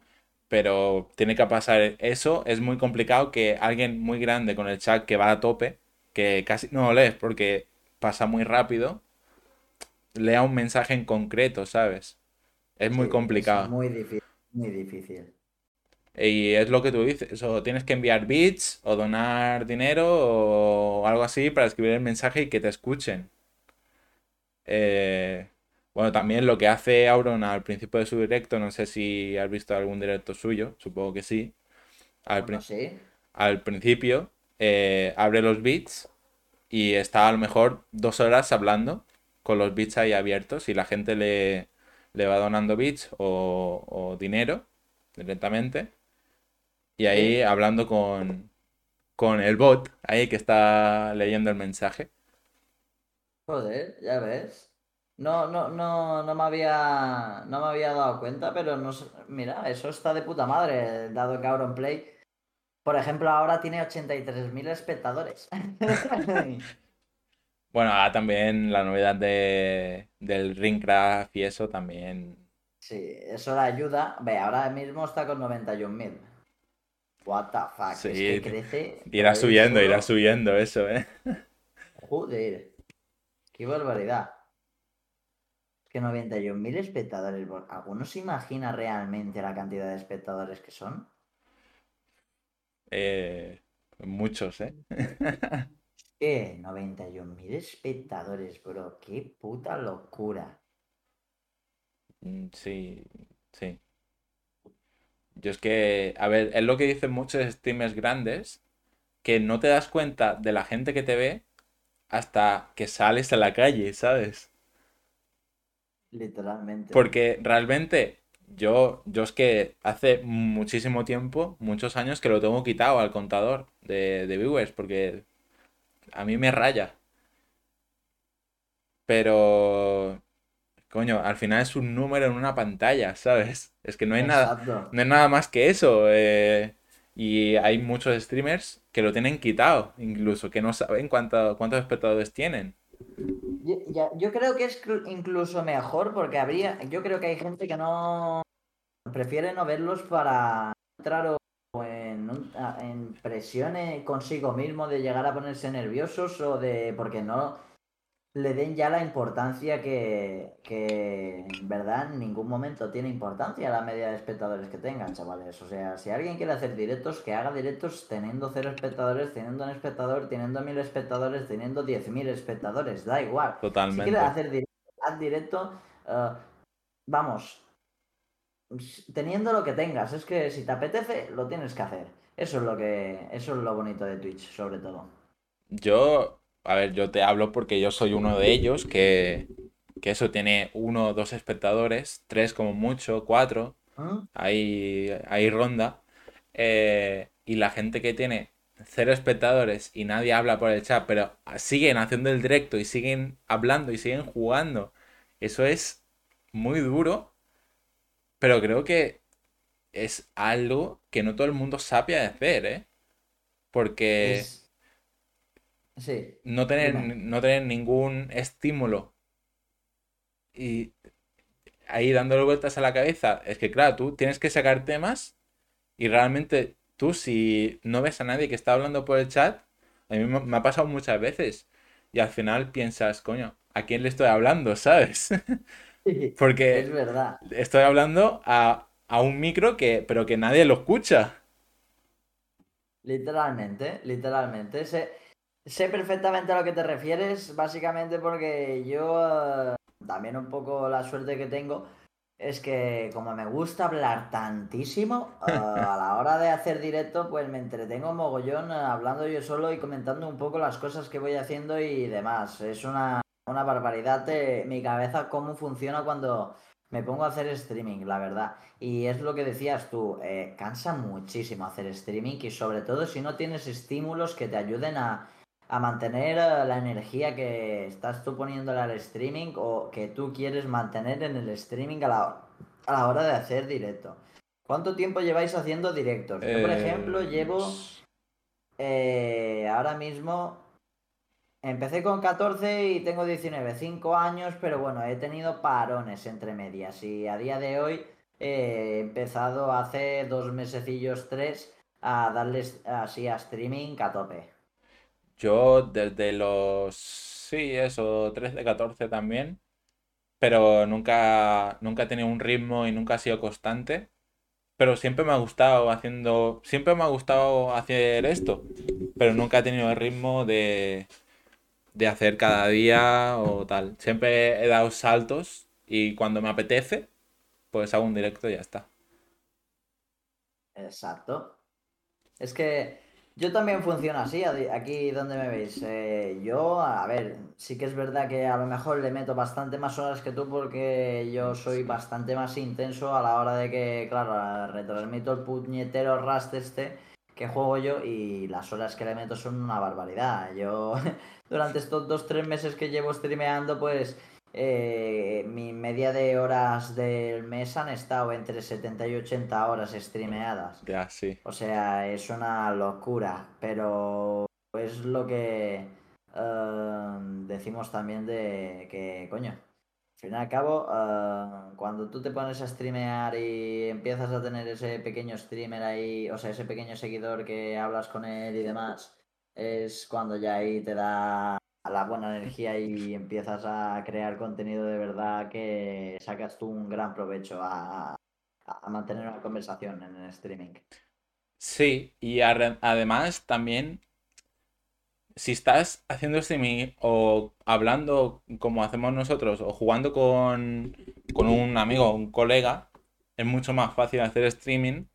Pero tiene que pasar eso. Es muy complicado que alguien muy grande con el chat que va a tope, que casi no lo lees porque pasa muy rápido, lea un mensaje en concreto, ¿sabes? Es muy
Sí,
complicado.
Es muy difícil, muy difícil.
Y es lo que tú dices, o tienes que enviar bits, o donar dinero, o algo así para escribir el mensaje y que te escuchen. Eh, bueno, también lo que hace Auron al principio de su directo, no sé si has visto algún directo suyo, supongo que sí. Al,
Bueno,
prin-
sí,
al principio eh, abre los bits y está a lo mejor dos horas hablando con los bits ahí abiertos y la gente le, le va donando bits o, o dinero directamente y ahí hablando con, con el bot ahí que está leyendo el mensaje.
Joder, ya ves. No, no, no, no me había, no me había dado cuenta, pero no mira, eso está de puta madre, dado que Auronplay, por ejemplo, ahora tiene 83.000 espectadores.
Bueno, ahora también la novedad de, del Ringcraft y eso también.
Sí, eso le ayuda. Ve, ahora mismo está con 91.000. What the fuck, es que crece.
Irá subiendo, irá subiendo eso, ¿eh?
Joder, qué barbaridad. Que 91.000 espectadores. ¿Alguno se imagina realmente la cantidad de espectadores que son?
Eh, muchos, ¿eh?
¿Qué? 91.000 espectadores, bro. Qué puta locura.
Mm, Sí, sí. Yo es que, a ver, es lo que dicen muchos streamers grandes, que no te das cuenta de la gente que te ve hasta que sales a la calle, ¿sabes?
Literalmente.
Porque realmente yo, yo es que hace muchísimo tiempo, muchos años que lo tengo quitado al contador de, de viewers, porque a mí me raya. Pero, coño, al final es un número en una pantalla, ¿sabes? Es que no hay nada, no es nada más que eso. eh, y hay muchos streamers que lo tienen quitado, incluso, que no saben cuánto- cuántos espectadores tienen.
Yo, ya- yo creo que es cl- incluso mejor porque habría. Yo creo que hay gente que no. Prefiere no verlos para entrar o en, un- en presión eh, consigo mismo de llegar a ponerse nerviosos o de. porque no le den ya la importancia que, que en verdad en ningún momento tiene importancia la media de espectadores que tengan, chavales. O sea, si alguien quiere hacer directos, que haga directos teniendo cero espectadores, teniendo un espectador, teniendo mil espectadores, teniendo diez mil espectadores, da igual. Si
Totalmente.
quieres hacer directo, haz directo, eh, vamos, teniendo lo que tengas. Es que si te apetece, lo tienes que hacer. Eso es lo que, eso es lo bonito de Twitch, sobre todo.
Yo a ver, yo te hablo porque yo soy uno de ellos que, que eso tiene uno o dos espectadores, tres como mucho, cuatro,
¿Ah?
ahí, ahí ronda. Eh, y la gente que tiene cero espectadores y nadie habla por el chat, pero siguen haciendo el directo y siguen hablando y siguen jugando, eso es muy duro, pero creo que es algo que no todo el mundo sabe hacer, ¿eh? Porque
Es... Sí,
no tener, no tener ningún estímulo y ahí dándole vueltas a la cabeza, es que claro, tú tienes que sacar temas y realmente tú si no ves a nadie que está hablando por el chat, a mí me ha pasado muchas veces y al final piensas, coño, ¿a quién le estoy hablando? ¿Sabes?
Es
Porque
verdad.
estoy hablando a, a un micro que, pero que nadie lo escucha.
Literalmente, literalmente. Sé perfectamente a lo que te refieres, básicamente porque yo eh, también un poco la suerte que tengo es que como me gusta hablar tantísimo, eh, a la hora de hacer directo, pues me entretengo mogollón eh, hablando yo solo y comentando un poco las cosas que voy haciendo y demás. Es una, una barbaridad de mi cabeza cómo funciona cuando me pongo a hacer streaming, la verdad. Y es lo que decías tú, eh, cansa muchísimo hacer streaming y sobre todo si no tienes estímulos que te ayuden a, a mantener eh, la energía que estás tú poniéndole al streaming o que tú quieres mantener en el streaming a la, a la hora de hacer directo. ¿Cuánto tiempo lleváis haciendo directos? Yo, por ejemplo,
Eh,
llevo eh, ahora mismo Empecé con 14 y tengo 19, 5 años, pero bueno, he tenido parones entre medias y a día de hoy he empezado hace dos mesecillos, tres, a darles así a streaming a tope.
Yo desde los, sí, eso, 13, 14 también, pero nunca, nunca he tenido un ritmo y nunca ha sido constante. Pero siempre me ha gustado haciendo, siempre me ha gustado hacer esto, pero nunca he tenido el ritmo de, de hacer cada día o tal. Siempre he dado saltos y cuando me apetece, pues hago un directo y ya está.
Exacto. Es que yo también funciono así, aquí donde me veis. Eh, yo, a ver, sí que es verdad que a lo mejor le meto bastante más horas que tú porque yo soy bastante más intenso a la hora de que, claro, retransmito el puñetero Rust este que juego yo y las horas que le meto son una barbaridad. Yo, durante estos dos, tres meses que llevo streameando, pues eh, mi media de horas del mes han estado entre 70 y 80 horas streameadas.
Ya, sí.
O sea, es una locura, pero es lo que eh, decimos también de que, coño, al fin y al cabo, eh, cuando tú te pones a streamear y empiezas a tener ese pequeño streamer ahí, o sea, ese pequeño seguidor que hablas con él y demás, es cuando ya ahí te da la buena energía y empiezas a crear contenido de verdad que sacas tú un gran provecho a, mantener una conversación en el streaming.
Sí, y además también, si estás haciendo streaming o hablando como hacemos nosotros o jugando con, con un amigo o un colega, es mucho más fácil hacer streaming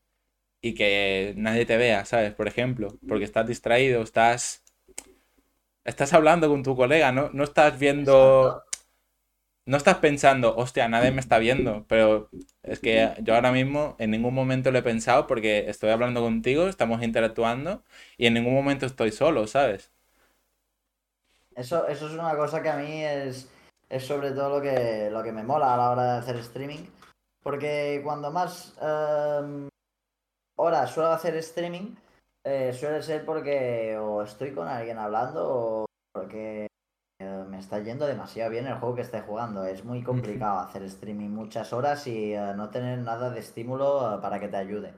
y que nadie te vea, ¿sabes? Por ejemplo, porque estás distraído, estás, estás hablando con tu colega, ¿no? No estás viendo, no estás pensando, hostia, nadie me está viendo, pero es que yo ahora mismo en ningún momento lo he pensado porque estoy hablando contigo, estamos interactuando y en ningún momento estoy solo, ¿sabes?
Eso, eso es una cosa que a mí es, es sobre todo lo que, lo que me mola a la hora de hacer streaming. Porque cuando más em, horas suelo hacer streaming, eh, suele ser porque o estoy con alguien hablando o porque eh, me está yendo demasiado bien el juego que estoy jugando. Es muy complicado hacer streaming muchas horas y eh, no tener nada de estímulo eh, para que te ayude.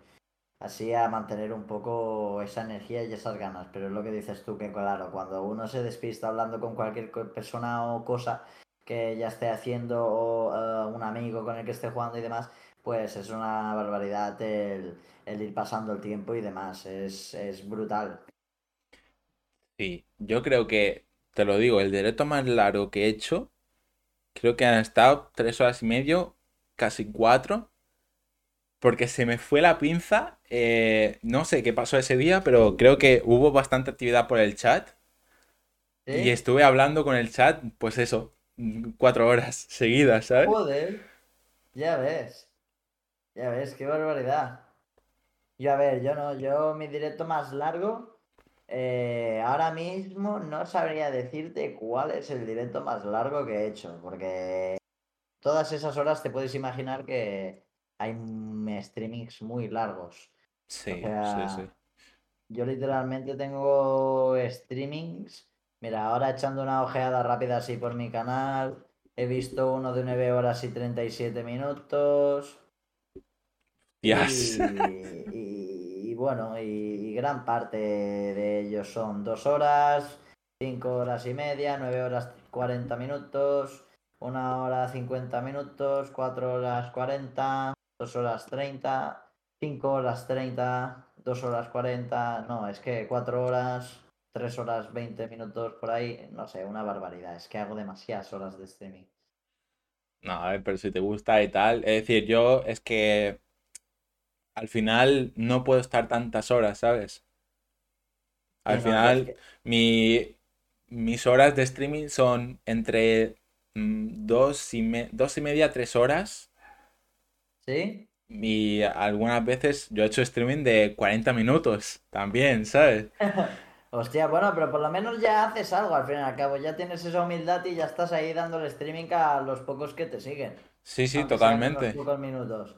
Así a mantener un poco esa energía y esas ganas. Pero es lo que dices tú, que claro, cuando uno se despista hablando con cualquier persona o cosa que ya esté haciendo o un amigo con el que esté jugando y demás, pues es una barbaridad el, el ir pasando el tiempo y demás. Es, es brutal.
Sí, yo creo que, te lo digo, el directo más largo que he hecho, creo que han estado tres horas y medio, casi cuatro, porque se me fue la pinza. eh, no sé qué pasó ese día, pero creo que hubo bastante actividad por el chat Y estuve hablando con el chat, pues eso, cuatro horas seguidas, ¿sabes?
Joder, ya ves, ya ves, qué barbaridad. Yo, a ver, yo no, yo mi directo más largo, eh, ahora mismo no sabría decirte cuál es el directo más largo que he hecho, porque todas esas horas te puedes imaginar que hay streamings muy largos.
Sí,
O
sí, sí.
Yo literalmente tengo streamings. Mira, ahora echando una ojeada rápida así por mi canal, he visto uno de 9 horas y 37 minutos. Y, y- y bueno, y, y gran parte de ellos son 2 horas, 5 horas y media, 9 horas 40 minutos, 1 hora 50 minutos, 4 horas 40, 2 horas 30, 5 horas 30, 2 horas 40, no, es que 4 horas, 3 horas 20 minutos por ahí, no sé, una barbaridad, es que hago demasiadas horas de streaming.
No, a ver, pero si te gusta y tal. Es decir, yo es que al final no puedo estar tantas horas, ¿sabes? Al
no, es
final,
que-
mi, mis horas de streaming son entre mm, dos y, me- dos y media, tres horas.
¿Sí?
Y algunas veces yo he hecho streaming de 40 minutos también, ¿sabes?
Hostia, bueno, pero por lo menos ya haces algo al fin y al cabo. Ya tienes esa humildad y ya estás ahí dándole streaming a los pocos que te siguen.
Sí, sí, totalmente.
pocos minutos.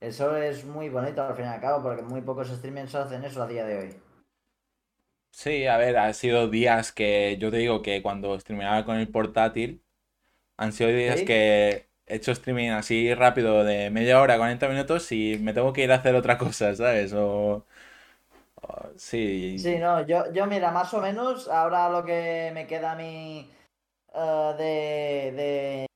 Eso es muy bonito al fin y al cabo, porque muy pocos streamers hacen eso a día de hoy.
Sí, a ver, ha sido días que yo te digo que cuando streameaba con el portátil, han sido días
¿Sí?
que he hecho streaming así rápido de media hora, 40 minutos y me tengo que ir a hacer otra cosa, ¿sabes? O, o- sí,
Sí, no, yo, yo mira, más o menos, ahora lo que me queda a mí eh, de, de,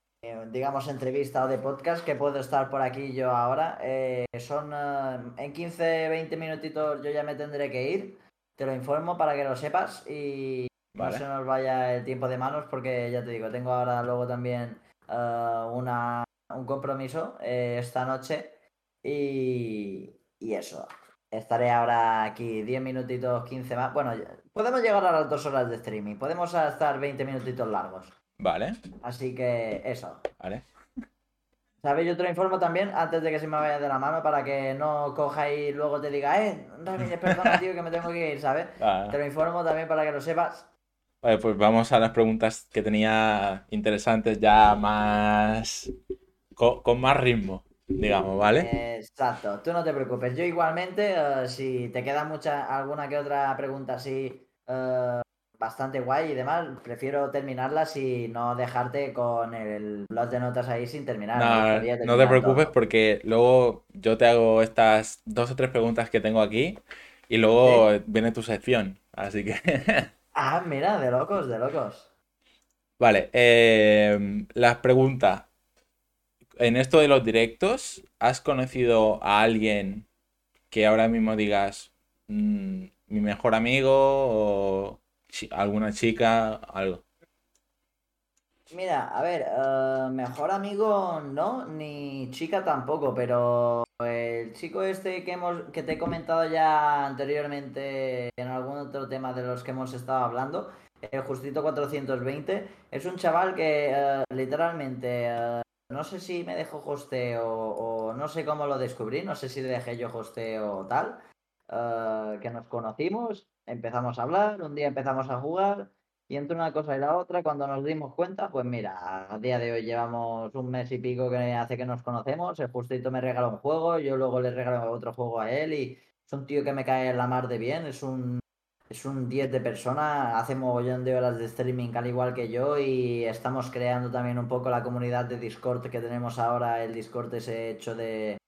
digamos, entrevista o de podcast, que puedo estar por aquí yo ahora, eh, son eh, en 15, 20 minutitos yo ya me tendré que ir, te lo informo para que lo sepas y no se nos vaya el tiempo de manos porque ya te digo, tengo ahora luego también eh, una, un compromiso eh, esta noche y, y eso. Estaré ahora aquí 10 minutitos, 15 más. Bueno, podemos llegar a las dos horas de streaming. Podemos estar 20 minutitos largos.
Vale,
Así que eso.
vale.
¿Sabes? Yo te lo informo también antes de que se me vaya de la mano para que no coja y luego te diga, eh, Ramírez, perdona, tío, que me tengo que ir, ¿sabes?
Ah,
Te lo informo también para que lo sepas.
Vale, pues vamos a las preguntas que tenía interesantes ya más... co- con, más ritmo, digamos, ¿vale?
Exacto, tú no te preocupes. Yo igualmente, eh, si te queda mucha, alguna que otra pregunta así eh, bastante guay y demás, prefiero terminarlas y no dejarte con el blog de notas ahí sin terminar.
No, te preocupes
todo.
porque luego yo te hago estas dos o tres preguntas que tengo aquí y luego viene tu sección. Así que,
Ah, mira, de locos, de locos.
vale, eh, las preguntas. En esto de los directos, ¿has conocido a alguien que ahora mismo digas "Mm, mi mejor amigo o alguna chica, algo?
Mira, a ver, eh, mejor amigo no, ni chica tampoco, pero el chico este que hemos, que te he comentado ya anteriormente en algún otro tema de los que hemos estado hablando, el Justito 420, es un chaval que eh, literalmente, eh, no sé si me dejó hosteo o no sé cómo lo descubrí, no sé si le dejé yo hosteo o tal, eh, que nos conocimos, empezamos a hablar, un día empezamos a jugar. Y entre una cosa y la otra, cuando nos dimos cuenta, pues mira, a día de hoy llevamos un mes y pico que hace que nos conocemos. El Justito me regaló un juego, yo luego le regalo otro juego a él y es un tío que me cae en la mar de bien, es un, es un 10 de persona, hace mogollón de horas de streaming al igual que yo y estamos creando también un poco la comunidad de Discord que tenemos ahora, el Discord ese hecho de,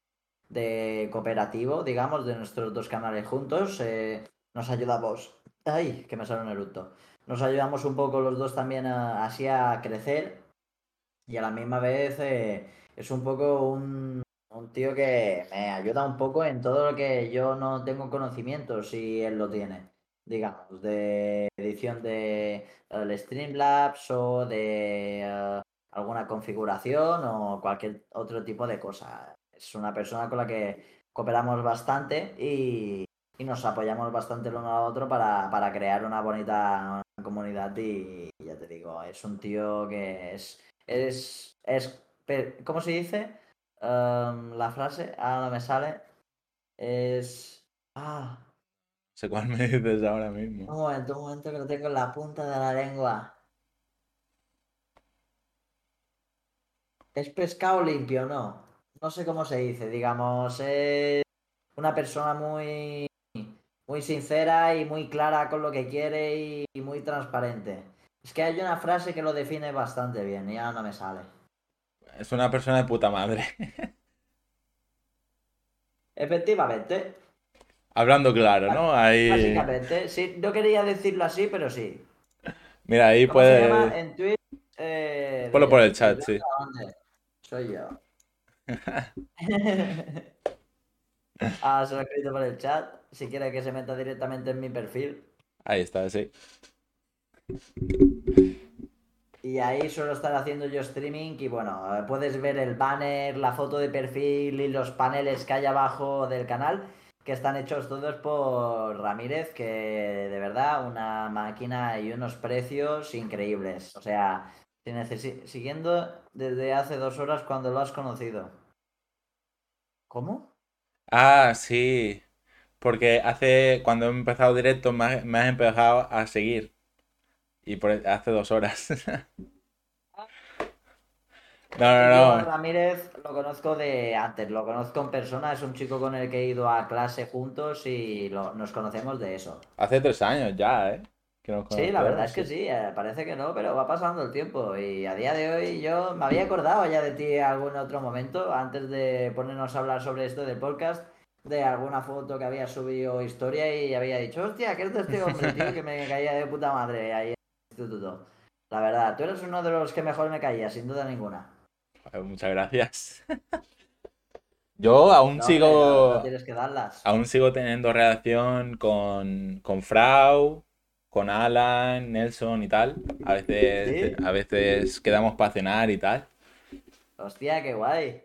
de cooperativo, digamos, de nuestros dos canales juntos. eh, nos ayudamos. Ay, que me sale un eructo nos ayudamos un poco los dos también a- así a crecer y a la misma vez eh, es un poco un, tío que me ayuda un poco en todo lo que yo no tengo conocimientos y él lo tiene, digamos, de edición de el Streamlabs o de eh, alguna configuración o cualquier otro tipo de cosa. Es una persona con la que cooperamos bastante y, y nos apoyamos bastante el uno al otro para, para crear una bonita comunidad y ya te digo, es un tío que es, es, es, ¿cómo se dice? Em, la frase, ahora no me sale, es, ah,
sé cuál me dices ahora
un
mismo.
momento, un momento que lo tengo en la punta de la lengua. ¿Es pescado limpio no? No sé cómo se dice, digamos, es una persona muy, muy sincera y muy clara con lo que quiere y, y muy transparente. Es que hay una frase que lo define bastante bien y ahora no me sale.
Es una persona de puta madre.
Efectivamente,
Hablando claro, ¿no? Ahí.
básicamente, sí, no quería decirlo así, pero sí.
Mira, ahí
¿Cómo se llama
puedes.
en Twitch? Eh,
Ponlo por el chat, sí.
¿dónde? Soy yo. ah, se lo he escrito por el chat. Si quiere que se meta directamente en mi perfil.
Ahí está, sí.
Y ahí suelo estar haciendo yo streaming y bueno, puedes ver el banner, la foto de perfil y los paneles que hay abajo del canal, que están hechos todos por Ramírez, que de verdad una máquina y unos precios increíbles. O sea, siguiendo desde hace dos horas cuando lo has conocido. ¿Cómo?
Ah, sí. Porque hace. Cuando he empezado directo, me has, me has empezado a seguir. Y por hace dos horas. No, no, no.
Ramírez lo conozco de antes, lo conozco en persona, es un chico con el que he ido a clase juntos y lo- nos conocemos de eso.
Hace tres años ya, ¿eh? Que nos
Sí, la verdad es que sí, eh, parece que no, pero va pasando el tiempo y a día de hoy yo me había acordado ya de ti en algún otro momento, antes de ponernos a hablar sobre esto del podcast, de alguna foto que había subido historia y había dicho, hostia, ¿qué es de este hombre, tío, que me caía de puta madre ahí en el instituto? La verdad, tú eres uno de los que mejor me caía, sin duda ninguna.
Joder, Muchas gracias. Yo aún
no-
sigo.
no tienes que darlas.
Aún sigo teniendo relación con, con Frau, con Alan, Nelson y tal. A veces,
¿Sí?
a veces quedamos para cenar y tal.
Hostia, qué guay.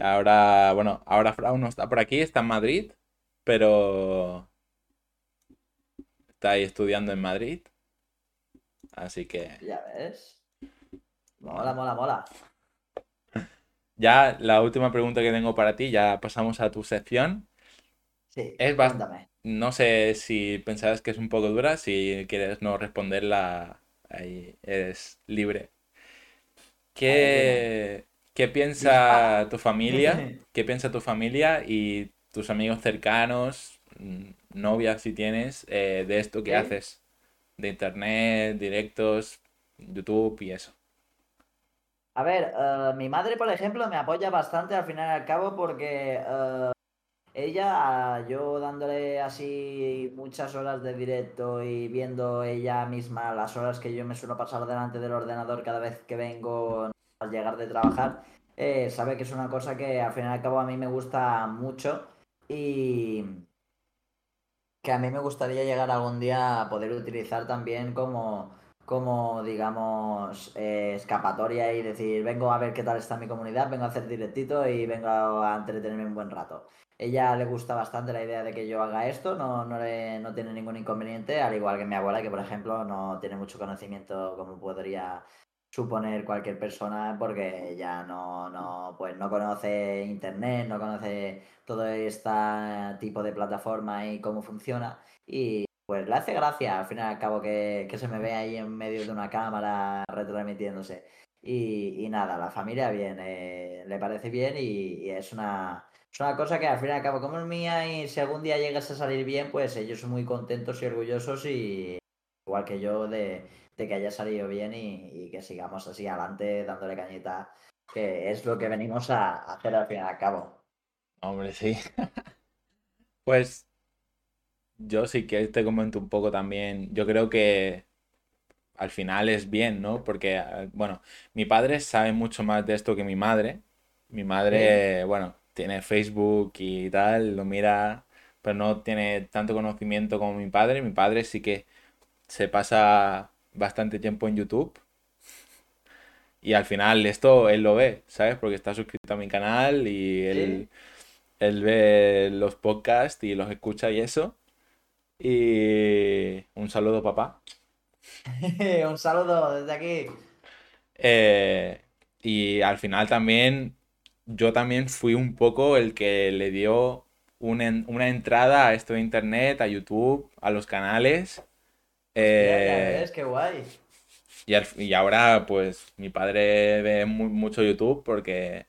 Ahora, bueno, ahora Frau no está por aquí, está en Madrid, pero está ahí estudiando en Madrid. Así que
Ya ves. Mola, mola, mola.
ya la última pregunta que tengo para ti, ya pasamos a tu sección.
Sí,
Es bas-
cuéntame.
No sé si pensabas que es un poco dura, si quieres no responderla, ahí eres libre. ¿Qué, qué piensa tu familia? ¿Qué piensa tu familia y tus amigos cercanos, mm, novias si tienes, eh, de esto que haces? De internet, directos, YouTube y eso.
A ver, eh, mi madre, por ejemplo, me apoya bastante al final y al cabo porque eh, ella, yo dándole así muchas horas de directo y viendo ella misma las horas que yo me suelo pasar delante del ordenador cada vez que vengo al llegar de trabajar, eh, sabe que es una cosa que al final y al cabo a mí me gusta mucho y que a mí me gustaría llegar algún día a poder utilizar también como, como digamos, eh, escapatoria y decir, vengo a ver qué tal está mi comunidad, vengo a hacer directito y vengo a entretenerme un buen rato. Ella le gusta bastante la idea de que yo haga esto, no, no, le- no tiene ningún inconveniente, al igual que mi abuela, que por ejemplo no tiene mucho conocimiento como podría suponer cualquier persona porque ella no, no, pues no conoce internet, no conoce todo este tipo de plataforma y cómo funciona. Y pues le hace gracia al fin y al cabo que, que se me ve ahí en medio de una cámara retransmitiéndose. Y, y nada, la familia bien, eh, le parece bien y, y es una, es una cosa que al fin y al cabo como es mía y si algún día llegas a salir bien, pues ellos son muy contentos y orgullosos y igual que yo de, de que haya salido bien y, y que sigamos así adelante dándole cañita, que es lo que venimos a, a hacer al fin y al cabo.
Hombre, sí. Pues yo sí que te comento un poco también. Yo creo que al final es bien, ¿no? Porque, eh, bueno, mi padre sabe mucho más de esto que mi madre. Mi madre, bueno, tiene Facebook y tal, lo mira, pero no tiene tanto conocimiento como mi padre. Mi padre sí que se pasa bastante tiempo en YouTube. Y al final esto él lo ve, ¿sabes? Porque está suscrito a mi canal y él, él ve los podcasts y los escucha y eso. Y un saludo, papá.
Un saludo desde aquí.
Eh, y al final también, yo también fui un poco el que le dio un en- una entrada a esto de internet, a YouTube, a los canales.
Ya, ya
Eh,
ves, qué guay.
y, al- y ahora, pues, mi padre ve mu- mucho YouTube porque,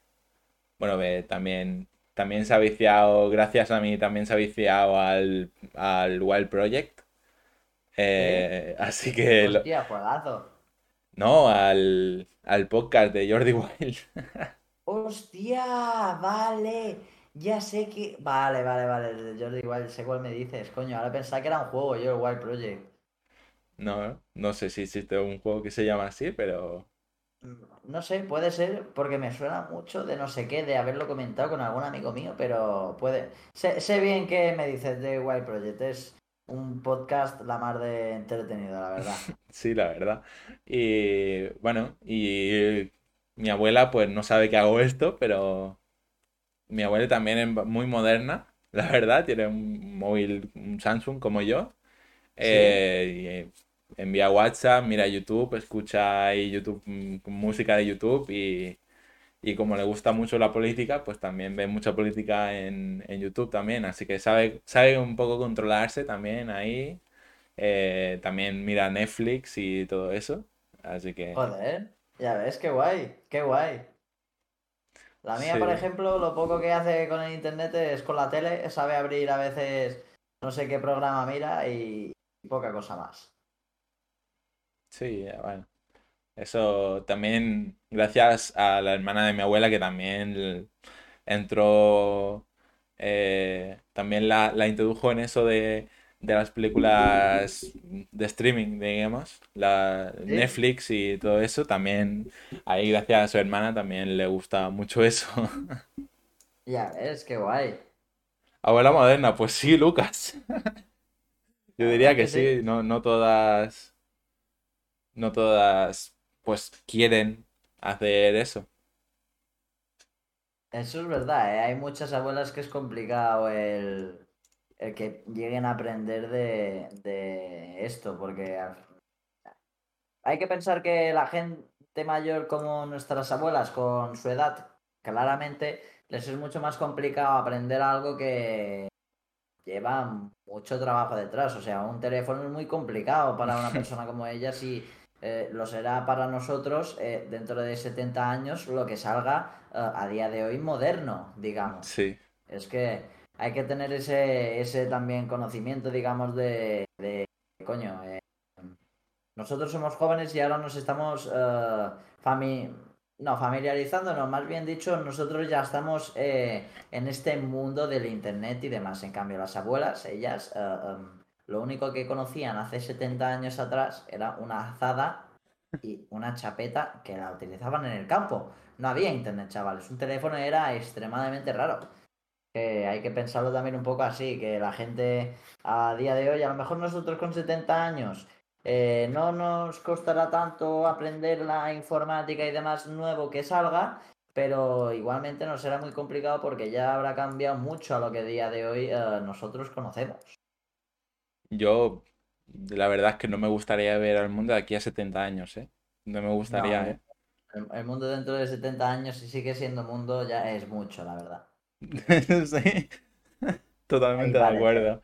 bueno, ve también, también se ha viciado, gracias a mí, también se ha viciado al, al Wild Project. Eh, así que,
Hostia, juegazo.
no, al, al podcast de Jordi Wild.
Hostia, vale. Ya sé que. Vale, vale, vale. Jordi Wild, sé cuál me dices. Coño, ahora pensaba que era un juego, yo, el Wild Project.
No, no sé si existe un juego que se llama así, pero
No sé, puede ser porque me suena mucho de no sé qué, de haberlo comentado con algún amigo mío, pero puede. Sé, sé bien que me dices de Wild Project. Es un podcast la mar de entretenido, la verdad.
sí, la verdad. Y bueno, y mi abuela pues no sabe que hago esto, pero mi abuela también es muy moderna, la verdad, tiene un móvil, un Samsung como yo.
Sí.
Eh, y envía WhatsApp, mira YouTube, escucha ahí YouTube, mm, música de YouTube y, y como le gusta mucho la política, pues también ve mucha política en, en YouTube también, así que sabe, sabe un poco controlarse también ahí. Eh, también mira Netflix y todo eso, así que
Joder, ya ves, qué guay, qué guay. La mía, por ejemplo, lo poco que hace con el internet es con la tele, sabe abrir a veces no sé qué programa mira y poca cosa más.
Sí, bueno. Eso también gracias a la hermana de mi abuela que también entró, eh, también la, la introdujo en eso de, de las películas de streaming, digamos, la
¿Sí?
Netflix y todo eso, también ahí gracias a su hermana también le gusta mucho eso.
Ya ves, qué guay.
Abuela moderna, pues sí, Lucas. Yo diría que
sí,
no, no todas, no todas, pues quieren hacer eso.
Eso es verdad, ¿eh? Hay muchas abuelas que es complicado el, el que lleguen a aprender de, de esto, porque hay que pensar que la gente mayor como nuestras abuelas con su edad, claramente les es mucho más complicado aprender algo que lleva mucho trabajo detrás. O sea, un teléfono es muy complicado para una persona como ella si eh, lo será para nosotros eh, dentro de 70 años lo que salga eh, a día de hoy moderno, digamos.
Sí,
Es que hay que tener ese, ese también conocimiento, digamos, de, de coño, nosotros somos jóvenes y ahora nos estamos fami- no, familiarizándonos, más bien dicho, nosotros ya estamos en este mundo del internet y demás. En cambio, las abuelas, ellas, em, lo único que conocían hace 70 años atrás era una azada y una chapeta que la utilizaban en el campo. No había internet, chavales. Un teléfono era extremadamente raro. Hay que pensarlo también un poco así, que la gente a día de hoy, a lo mejor nosotros con 70 años, eh, no nos costará tanto aprender la informática y demás nuevo que salga, pero igualmente nos será muy complicado porque ya habrá cambiado mucho a lo que a día de hoy eh, nosotros conocemos.
Yo la verdad es que no me gustaría ver al mundo de aquí a 70 años, ¿eh? No me gustaría,
el,
¿eh?
el- el mundo dentro de 70 años, si sigue siendo mundo, ya es mucho, la verdad.
Sí, totalmente de acuerdo.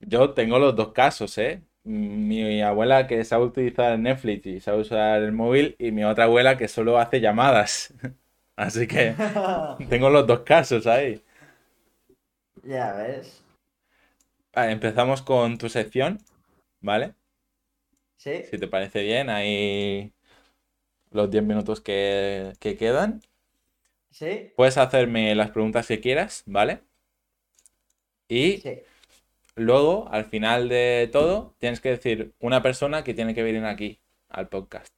Yo tengo los dos casos, ¿eh? Mi abuela que sabe utilizar Netflix y sabe usar el móvil y mi otra abuela que solo hace llamadas. Así que tengo los dos casos ahí.
Ya ves.
Vale, empezamos con tu sección, ¿vale?
Sí,
Si te parece bien, ahí los 10 minutos que, que quedan.
sí,
Puedes hacerme las preguntas que quieras, ¿vale? Y
sí.
luego, al final de todo, tienes que decir una persona que tiene que venir aquí al podcast.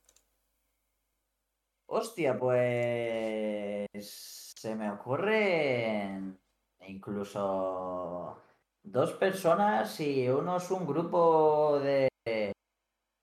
Hostia, pues se me ocurren incluso dos personas y uno es un grupo de,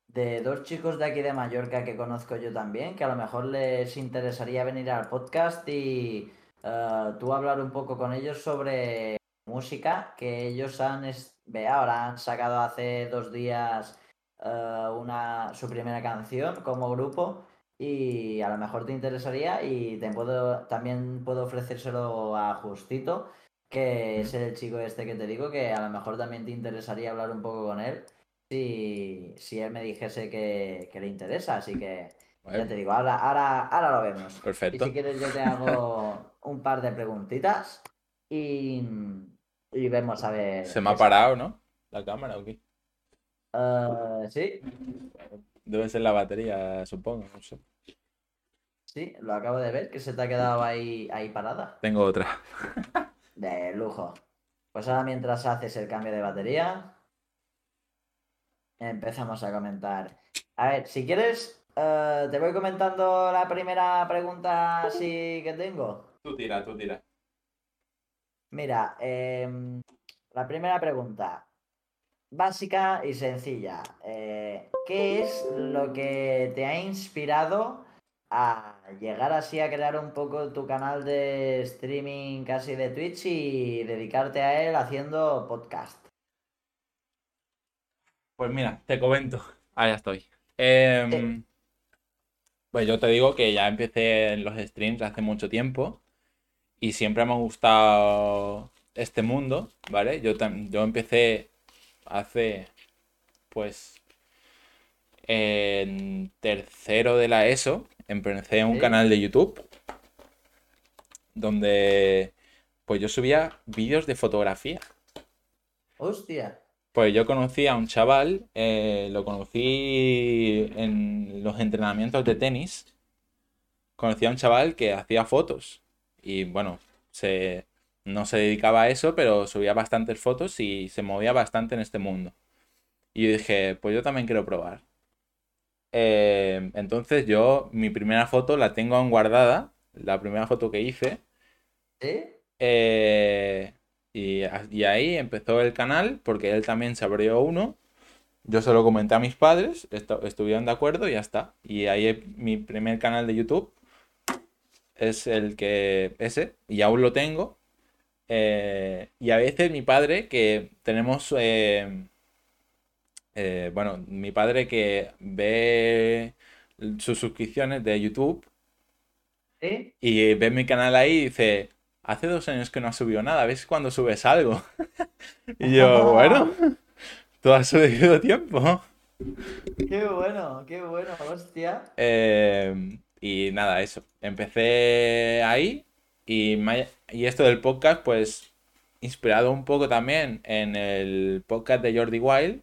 de dos chicos de aquí de Mallorca que conozco yo también, que a lo mejor les interesaría venir al podcast y eh, tú hablar un poco con ellos sobre música, que ellos han Ve, ahora han sacado hace dos días eh, una, su primera canción como grupo y a lo mejor te interesaría y te puedo, también puedo ofrecérselo a Justito, que es el chico este que te digo, que a lo mejor también te interesaría hablar un poco con él si, si él me dijese que, que le interesa, así que ya te digo, ahora, ahora, ahora lo vemos.
Perfecto.
Y si quieres yo te hago un par de preguntitas y, y vemos a ver.
Se me ha parado, ¿no? La cámara, ¿o qué?
Eh, sí,
Debe ser la batería, supongo. No sé.
sí, lo acabo de ver, que se te ha quedado ahí, ahí parada.
Tengo otra.
De lujo. Pues ahora mientras haces el cambio de batería, empezamos a comentar. A ver, si quieres, eh, te voy comentando la primera pregunta así que tengo.
Tú tira, tú tira.
Mira, em, la primera pregunta, básica y sencilla. Eh, ¿qué es lo que te ha inspirado a llegar así a crear un poco tu canal de streaming casi de Twitch y dedicarte a él haciendo podcast?
Pues mira, te comento. Ah, ya estoy. Em,
Sí.
Pues yo te digo que ya empecé en los streams hace mucho tiempo y siempre me ha gustado este mundo, ¿vale? Yo, yo empecé hace, pues, en tercero de la ESO, empecé un canal de YouTube donde, pues yo subía vídeos de fotografía.
Hostia.
Pues yo conocí a un chaval, eh, lo conocí en los entrenamientos de tenis. Conocí a un chaval que hacía fotos y bueno, se, no se dedicaba a eso, pero subía bastantes fotos y se movía bastante en este mundo. Y yo dije, pues yo también quiero probar. Eh, entonces yo, mi primera foto la tengo aún guardada, la primera foto que hice. Eh, y, y ahí empezó el canal porque él también se abrió uno. Yo se lo comenté a mis padres, estuvieron de acuerdo y ya está. Y ahí mi primer canal de YouTube es el que ese y aún lo tengo. Eh, y a veces mi padre que tenemos eh, eh, bueno, mi padre que ve sus suscripciones de YouTube
¿Sí?
y ve mi canal ahí y dice, hace dos años que no has subido nada, ¿ves cuando subes algo? Y yo, bueno, tú has subido tiempo.
Qué bueno, qué bueno, hostia.
Eh, y nada, eso. Empecé ahí y, me y esto del podcast, pues, inspirado un poco también en el podcast de Jordi Wild.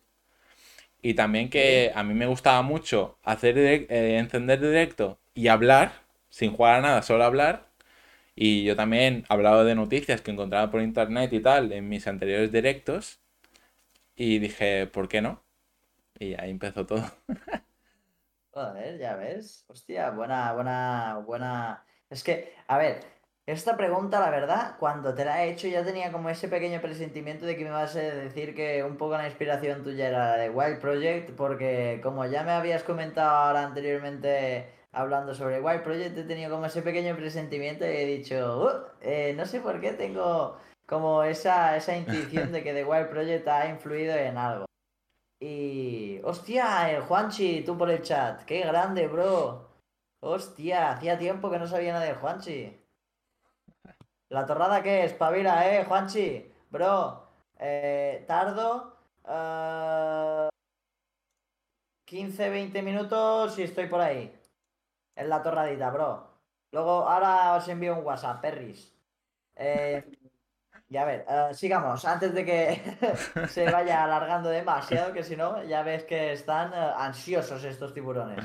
Y también que a mí me gustaba mucho hacer eh, encender directo y hablar, sin jugar a nada, solo hablar. Y yo también hablaba de noticias que encontraba por internet y tal en mis anteriores directos. Y dije, ¿por qué no? Y ahí empezó todo.
Joder, ya ves. Hostia, buena, buena, buena. Es que, a ver, esta pregunta, la verdad, cuando te la he hecho ya tenía como ese pequeño presentimiento de que me vas a decir que un poco la inspiración tuya era la de Wild Project, porque como ya me habías comentado ahora anteriormente hablando sobre Wild Project, he tenido como ese pequeño presentimiento y he dicho, "Uh, eh, no sé por qué tengo como esa, esa intuición de que The Wild Project ha influido en algo. Y. ¡Hostia! El Juanchi, tú por el chat. ¡Qué grande, bro! ¡Hostia! Hacía tiempo que no sabía nada de Juanchi. ¿La torrada qué es? Pavila, eh, Juanchi. Bro, eh, tardo. eh, 15-20 minutos y estoy por ahí. En la torradita, bro. Luego, ahora os envío un WhatsApp, perris. Eh, y a ver, eh, sigamos, antes de que se vaya alargando demasiado, que si no, ya ves que están ansiosos estos tiburones.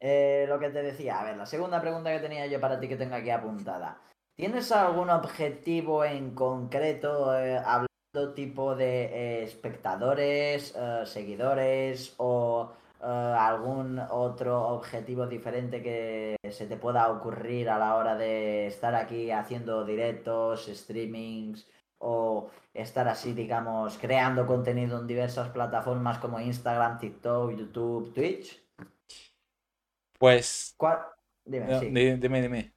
Eh, lo que te decía, a ver, la segunda pregunta que tenía yo para ti que tengo aquí apuntada. ¿Tienes algún objetivo en concreto, eh, hablando tipo de eh, espectadores, eh, seguidores o eh, algún otro objetivo diferente que se te pueda ocurrir a la hora de estar aquí haciendo directos, streamings o estar así, digamos, creando contenido en diversas plataformas como Instagram, TikTok, YouTube, Twitch?
Pues
¿Cuál? Dime,
No,
sí.
di- dime, dime.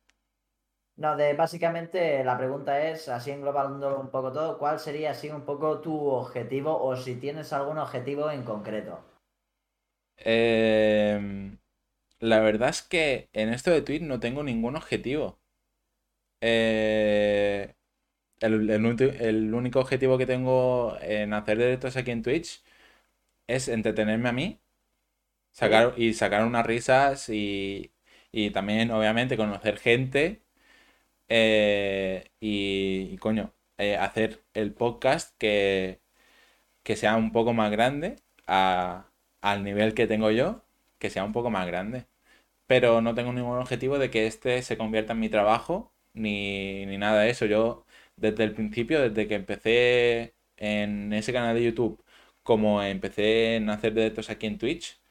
No, de básicamente la pregunta es, así englobando un poco todo, ¿cuál sería así un poco tu objetivo o si tienes algún objetivo en concreto?
Em, la verdad es que en esto de Twitch no tengo ningún objetivo. Eh, el, el único objetivo que tengo en hacer directos aquí en Twitch es entretenerme a mí, sacar y sacar unas risas y, y también, obviamente, conocer gente eh, y, coño, eh, hacer el podcast que, que sea un poco más grande a- al nivel que tengo yo, que sea un poco más grande. Pero no tengo ningún objetivo de que este se convierta en mi trabajo ni, ni nada de eso. Yo desde el principio, desde que empecé en ese canal de YouTube, como empecé en hacer directos aquí en Twitch,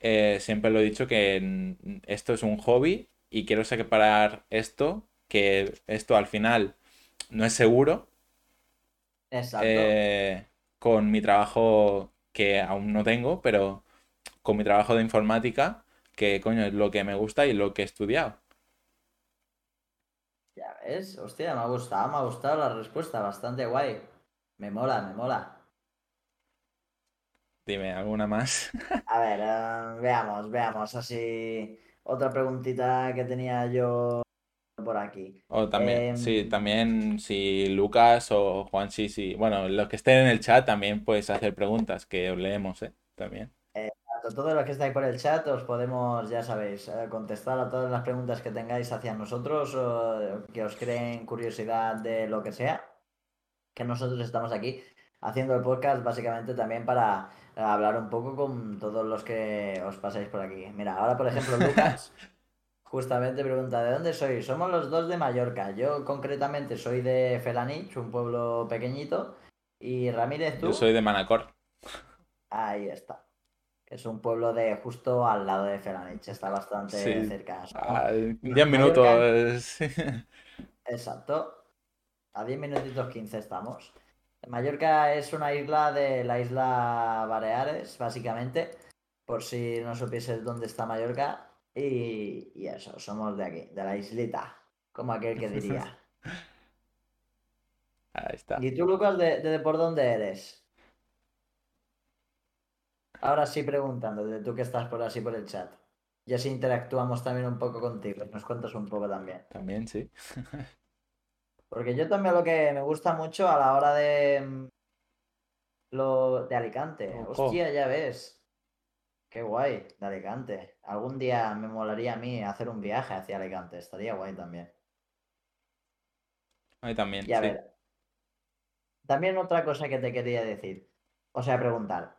eh, siempre lo he dicho que esto es un hobby y quiero separar esto, que esto al final no es seguro,
Exacto.
eh, con mi trabajo que aún no tengo, pero con mi trabajo de informática, que coño es lo que me gusta y lo que he estudiado.
Ya ves, hostia, me ha gustado, me ha gustado la respuesta, bastante guay. Me mola, me mola.
Dime, ¿alguna más?
A ver, eh, veamos, veamos, así otra preguntita que tenía yo por aquí.
O también, sí,
Em,
también si Lucas o Juan, sí, sí. Bueno, los que estén en el chat también puedes hacer preguntas que os leemos, ¿eh? También.
A todos los que estáis por el chat os podemos, ya sabéis, eh, contestar a todas las preguntas que tengáis hacia nosotros o que os creen curiosidad de lo que sea, que nosotros estamos aquí haciendo el podcast básicamente también para eh, hablar un poco con todos los que os pasáis por aquí. Mira, ahora por ejemplo Lucas justamente pregunta, ¿de dónde sois? Somos los dos de Mallorca. Yo concretamente soy de Felanich, un pueblo pequeñito, y Ramírez,
Yo
¿tú?
soy de Manacor.
Ahí está. Es un pueblo de justo al lado de Felanich, está bastante
Sí,
cerca.
A 10
Mallorca,
minutos. sí.
exacto. A 10 minutitos 15 estamos. Mallorca es una isla de la isla Baleares, básicamente, por si no supieses dónde está Mallorca. Y, y eso, somos de aquí, de la islita, como aquel que diría.
Ahí está.
¿Y tú, Lucas, de, de por dónde eres? Ahora sí preguntando, de tú que estás por así por el chat. Y así interactuamos también un poco contigo nos cuentas un poco también.
También, sí.
Porque yo también lo que me gusta mucho a la hora de mm, lo de Alicante.
Ojo.
Hostia, ya ves. Qué guay, de Alicante. Algún día me molaría a mí hacer un viaje hacia Alicante. Estaría guay también.
A mí también,
Y a
sí.
ver, también otra cosa que te quería decir. O sea, preguntar.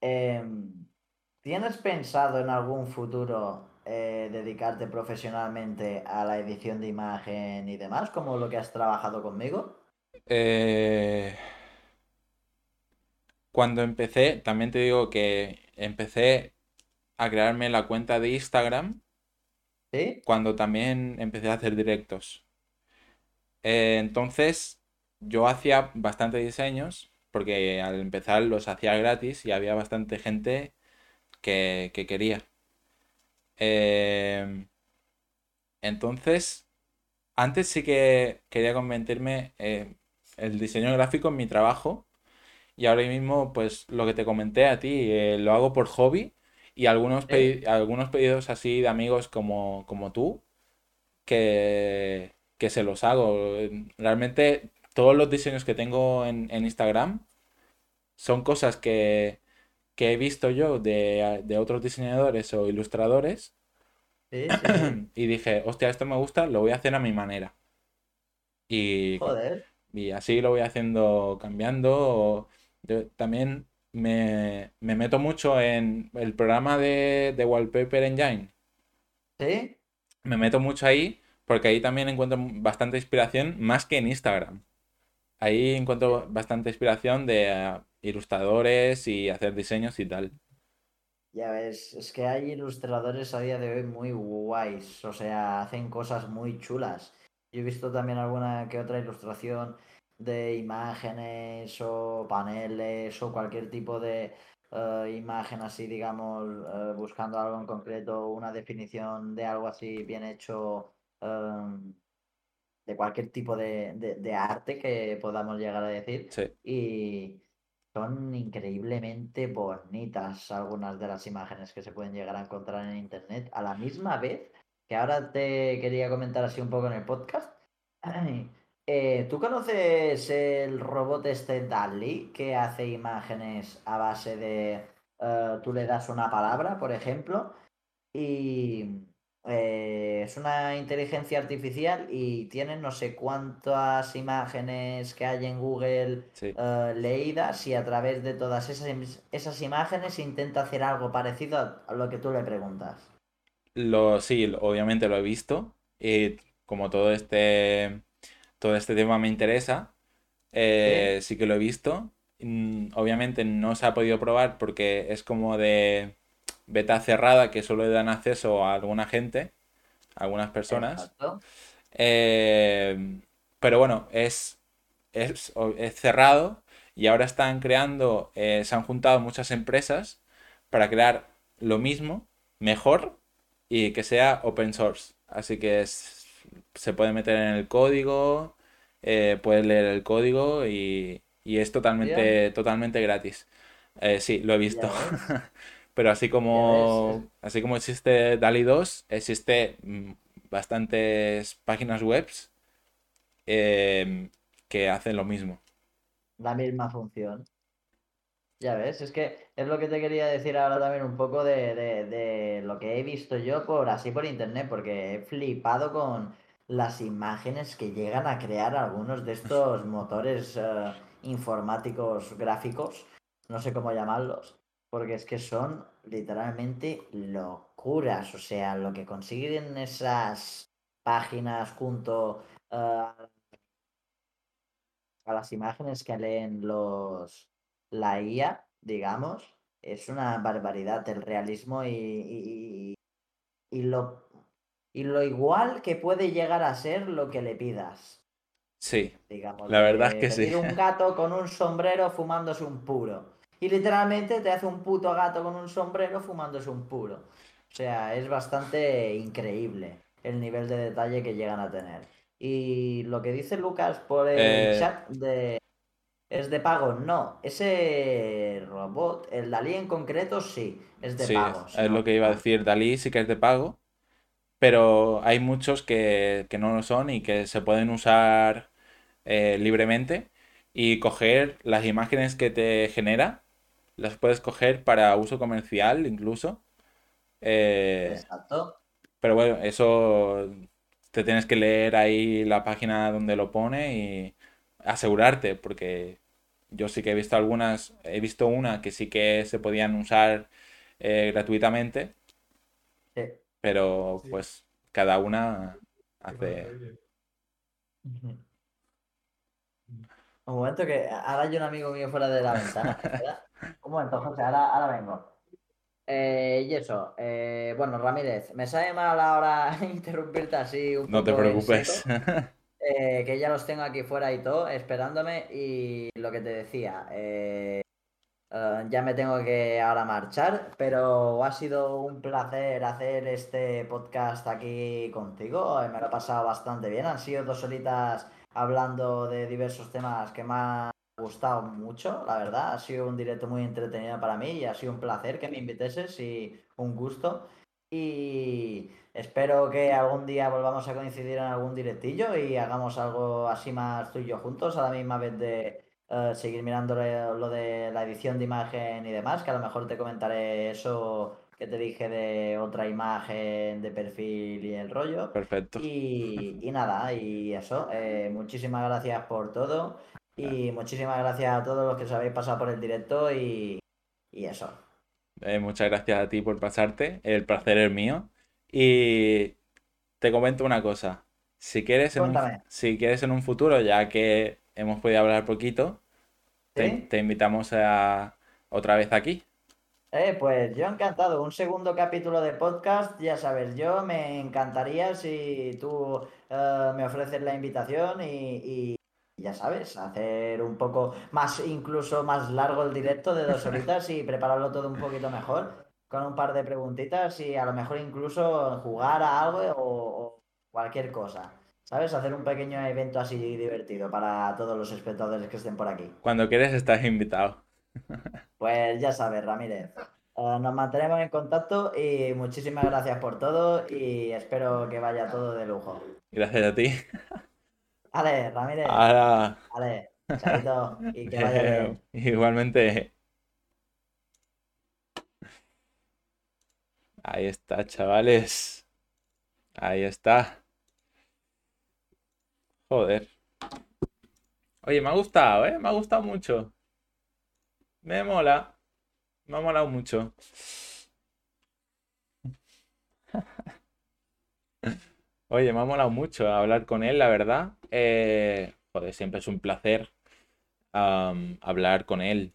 Em, ¿tienes pensado en algún futuro eh, dedicarte profesionalmente a la edición de imagen y demás, como lo que has trabajado conmigo?
Eh, cuando empecé, también te digo que empecé a crearme la cuenta de Instagram
¿Sí?
cuando también empecé a hacer directos. Eh, entonces, yo hacía bastante diseños porque al empezar los hacía gratis y había bastante gente que, que quería. Eh, entonces, antes sí que quería convertirme eh, el diseño gráfico en mi trabajo. Y ahora mismo, pues lo que te comenté a ti, eh, lo hago por hobby. Y algunos, algunos pedidos así de amigos como, como tú que, que se los hago. Realmente todos los diseños que tengo en, en Instagram son cosas que, que he visto yo de, de otros diseñadores o ilustradores
Sí, sí, sí.
y dije, hostia, esto me gusta, lo voy a hacer a mi manera. Y,
Joder.
y así lo voy haciendo, cambiando. Yo también me, me meto mucho en el programa de, de Wallpaper Engine.
¿Sí?
Me meto mucho ahí porque ahí también encuentro bastante inspiración, más que en Instagram. Ahí encuentro bastante inspiración de eh, ilustradores y hacer diseños y tal.
Ya ves, es que hay ilustradores a día de hoy muy guays, o sea, hacen cosas muy chulas. Yo he visto también alguna que otra ilustración de imágenes o paneles o cualquier tipo de eh, imagen así, digamos, eh, buscando algo en concreto, una definición de algo así bien hecho em, de cualquier tipo de, de- de arte que podamos llegar a decir.
Sí.
Y son increíblemente bonitas algunas de las imágenes que se pueden llegar a encontrar en internet. A la misma vez que ahora te quería comentar así un poco en el podcast. eh, ¿tú conoces el robot este DALL-E que hace imágenes a base de... eh, tú le das una palabra, por ejemplo, y eh, es una inteligencia artificial y tiene no sé cuántas imágenes que hay en Google
Sí.
eh, leídas y a través de todas esas, esas imágenes intenta hacer algo parecido a, a lo que tú le preguntas.
Lo, sí, obviamente lo he visto. Y como todo este, todo este tema me interesa, eh, sí que lo he visto. Mm, Obviamente no se ha podido probar porque es como de beta cerrada que solo le dan acceso a alguna gente, a algunas personas.
Exacto.
Eh, pero bueno, es, es, es cerrado y ahora están creando, eh, se han juntado muchas empresas para crear lo mismo, mejor y que sea open source. Así que es- se puede meter en el código, eh, puedes leer el código y, y es totalmente, totalmente gratis. Eh, sí, lo he visto. Pero así como, así como existe DALI 2, existe mm, bastantes páginas webs em, que hacen lo mismo.
La misma función. Ya ves, es que es lo que te quería decir ahora también un poco de, de- de lo que he visto yo por así por internet, porque he flipado con las imágenes que llegan a crear algunos de estos motores eh, informáticos gráficos, no sé cómo llamarlos, porque es que son literalmente locuras, o sea, lo que consiguen esas páginas junto eh, a las imágenes que leen los la IA, digamos, es una barbaridad el realismo y, y, y lo, y lo igual que puede llegar a ser lo que le pidas,
Sí,
digamos.
La verdad es que sí.
un gato con un sombrero fumándose un puro. Y literalmente te hace un puto gato con un sombrero fumándose un puro. O sea, es bastante increíble el nivel de detalle que llegan a tener. Y lo que dice Lucas por el
Eh,
chat de ¿Es de pago? No. Ese robot, el Dalí en concreto, sí, es de
sí,
pago.
es, lo que iba a decir. DALI sí que es de pago, pero hay muchos que, que no lo son y que se pueden usar eh, libremente y coger las imágenes que te genera, las puedes coger para uso comercial incluso. Eh,
Exacto.
Pero bueno, eso te tienes que leer ahí la página donde lo pone y asegurarte, porque yo sí que he visto algunas, he visto una que sí que se podían usar eh, gratuitamente,
Sí.
pero pues cada una hace...
Un momento que ahora hay un amigo mío fuera de la ventana. espera. Un momento, José, ahora, ahora vengo. Eh, y eso, eh, bueno, Ramírez, me sabe mal ahora interrumpirte así un
No te
poco
preocupes.
seco. Eh, que ya los tengo aquí fuera y todo, esperándome. Y lo que te decía, ya me tengo que ahora marchar, pero ha sido un placer hacer este podcast aquí contigo. eh, me lo he pasado bastante bien. Han sido dos horitas hablando de diversos temas que me han gustado mucho, la verdad. Ha sido un directo muy entretenido para mí y ha sido un placer que me inviteses y un gusto. Y espero que algún día volvamos a coincidir en algún directillo y hagamos algo así más tú y yo juntos, a la misma vez de eh, seguir mirando lo lo de la edición de imagen y demás, que a lo mejor te comentaré eso que te dije de otra imagen de perfil y el rollo.
Perfecto.
Y, y nada, y eso, eh, muchísimas gracias por todo y muchísimas gracias a todos los que os habéis pasado por el directo y, y eso.
Eh, muchas gracias a ti por pasarte, el placer es mío. Y te comento una cosa, si quieres en un, si quieres en un futuro, ya que hemos podido hablar poquito, te,
¿Sí?
te invitamos a otra vez aquí.
Eh, pues yo encantado. Un segundo capítulo de podcast, ya sabes, yo me encantaría si tú eh, me ofreces la invitación y, y ya sabes, hacer un poco más, incluso más largo el directo de dos horitas y prepararlo todo un poquito mejor con un par de preguntitas y a lo mejor incluso jugar a algo o, o- cualquier cosa. ¿Sabes? Hacer un pequeño evento así divertido para todos los espectadores que estén por aquí.
Cuando quieres estás invitado.
Pues ya sabes, Ramírez. Eh, nos mantenemos en contacto y muchísimas gracias por todo y espero que vaya todo de lujo.
Gracias a ti.
Vale, Ramírez.
Ahora,
Vale, chaito y que vaya bien.
igualmente. Ahí está, chavales. Ahí está. Joder. Oye, me ha gustado, ¿eh? Me ha gustado mucho. Me mola. Me ha molado mucho. Oye, me ha molado mucho hablar con él, la verdad. Eh, joder, siempre es un placer am, hablar con él.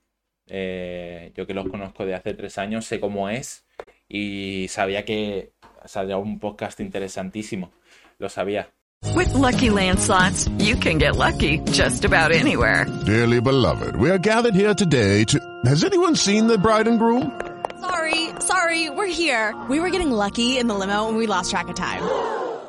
Eh, yo que los conozco de hace tres años, sé cómo es y sabía que saldría un podcast interesantísimo. Lo sabía.
With Lucky Land slots, you can get lucky just about anywhere.
Dearly beloved, we are gathered here today to. Has anyone seen the bride and groom?
Sorry, sorry, we're here. We were getting lucky in the limo and we lost track of time.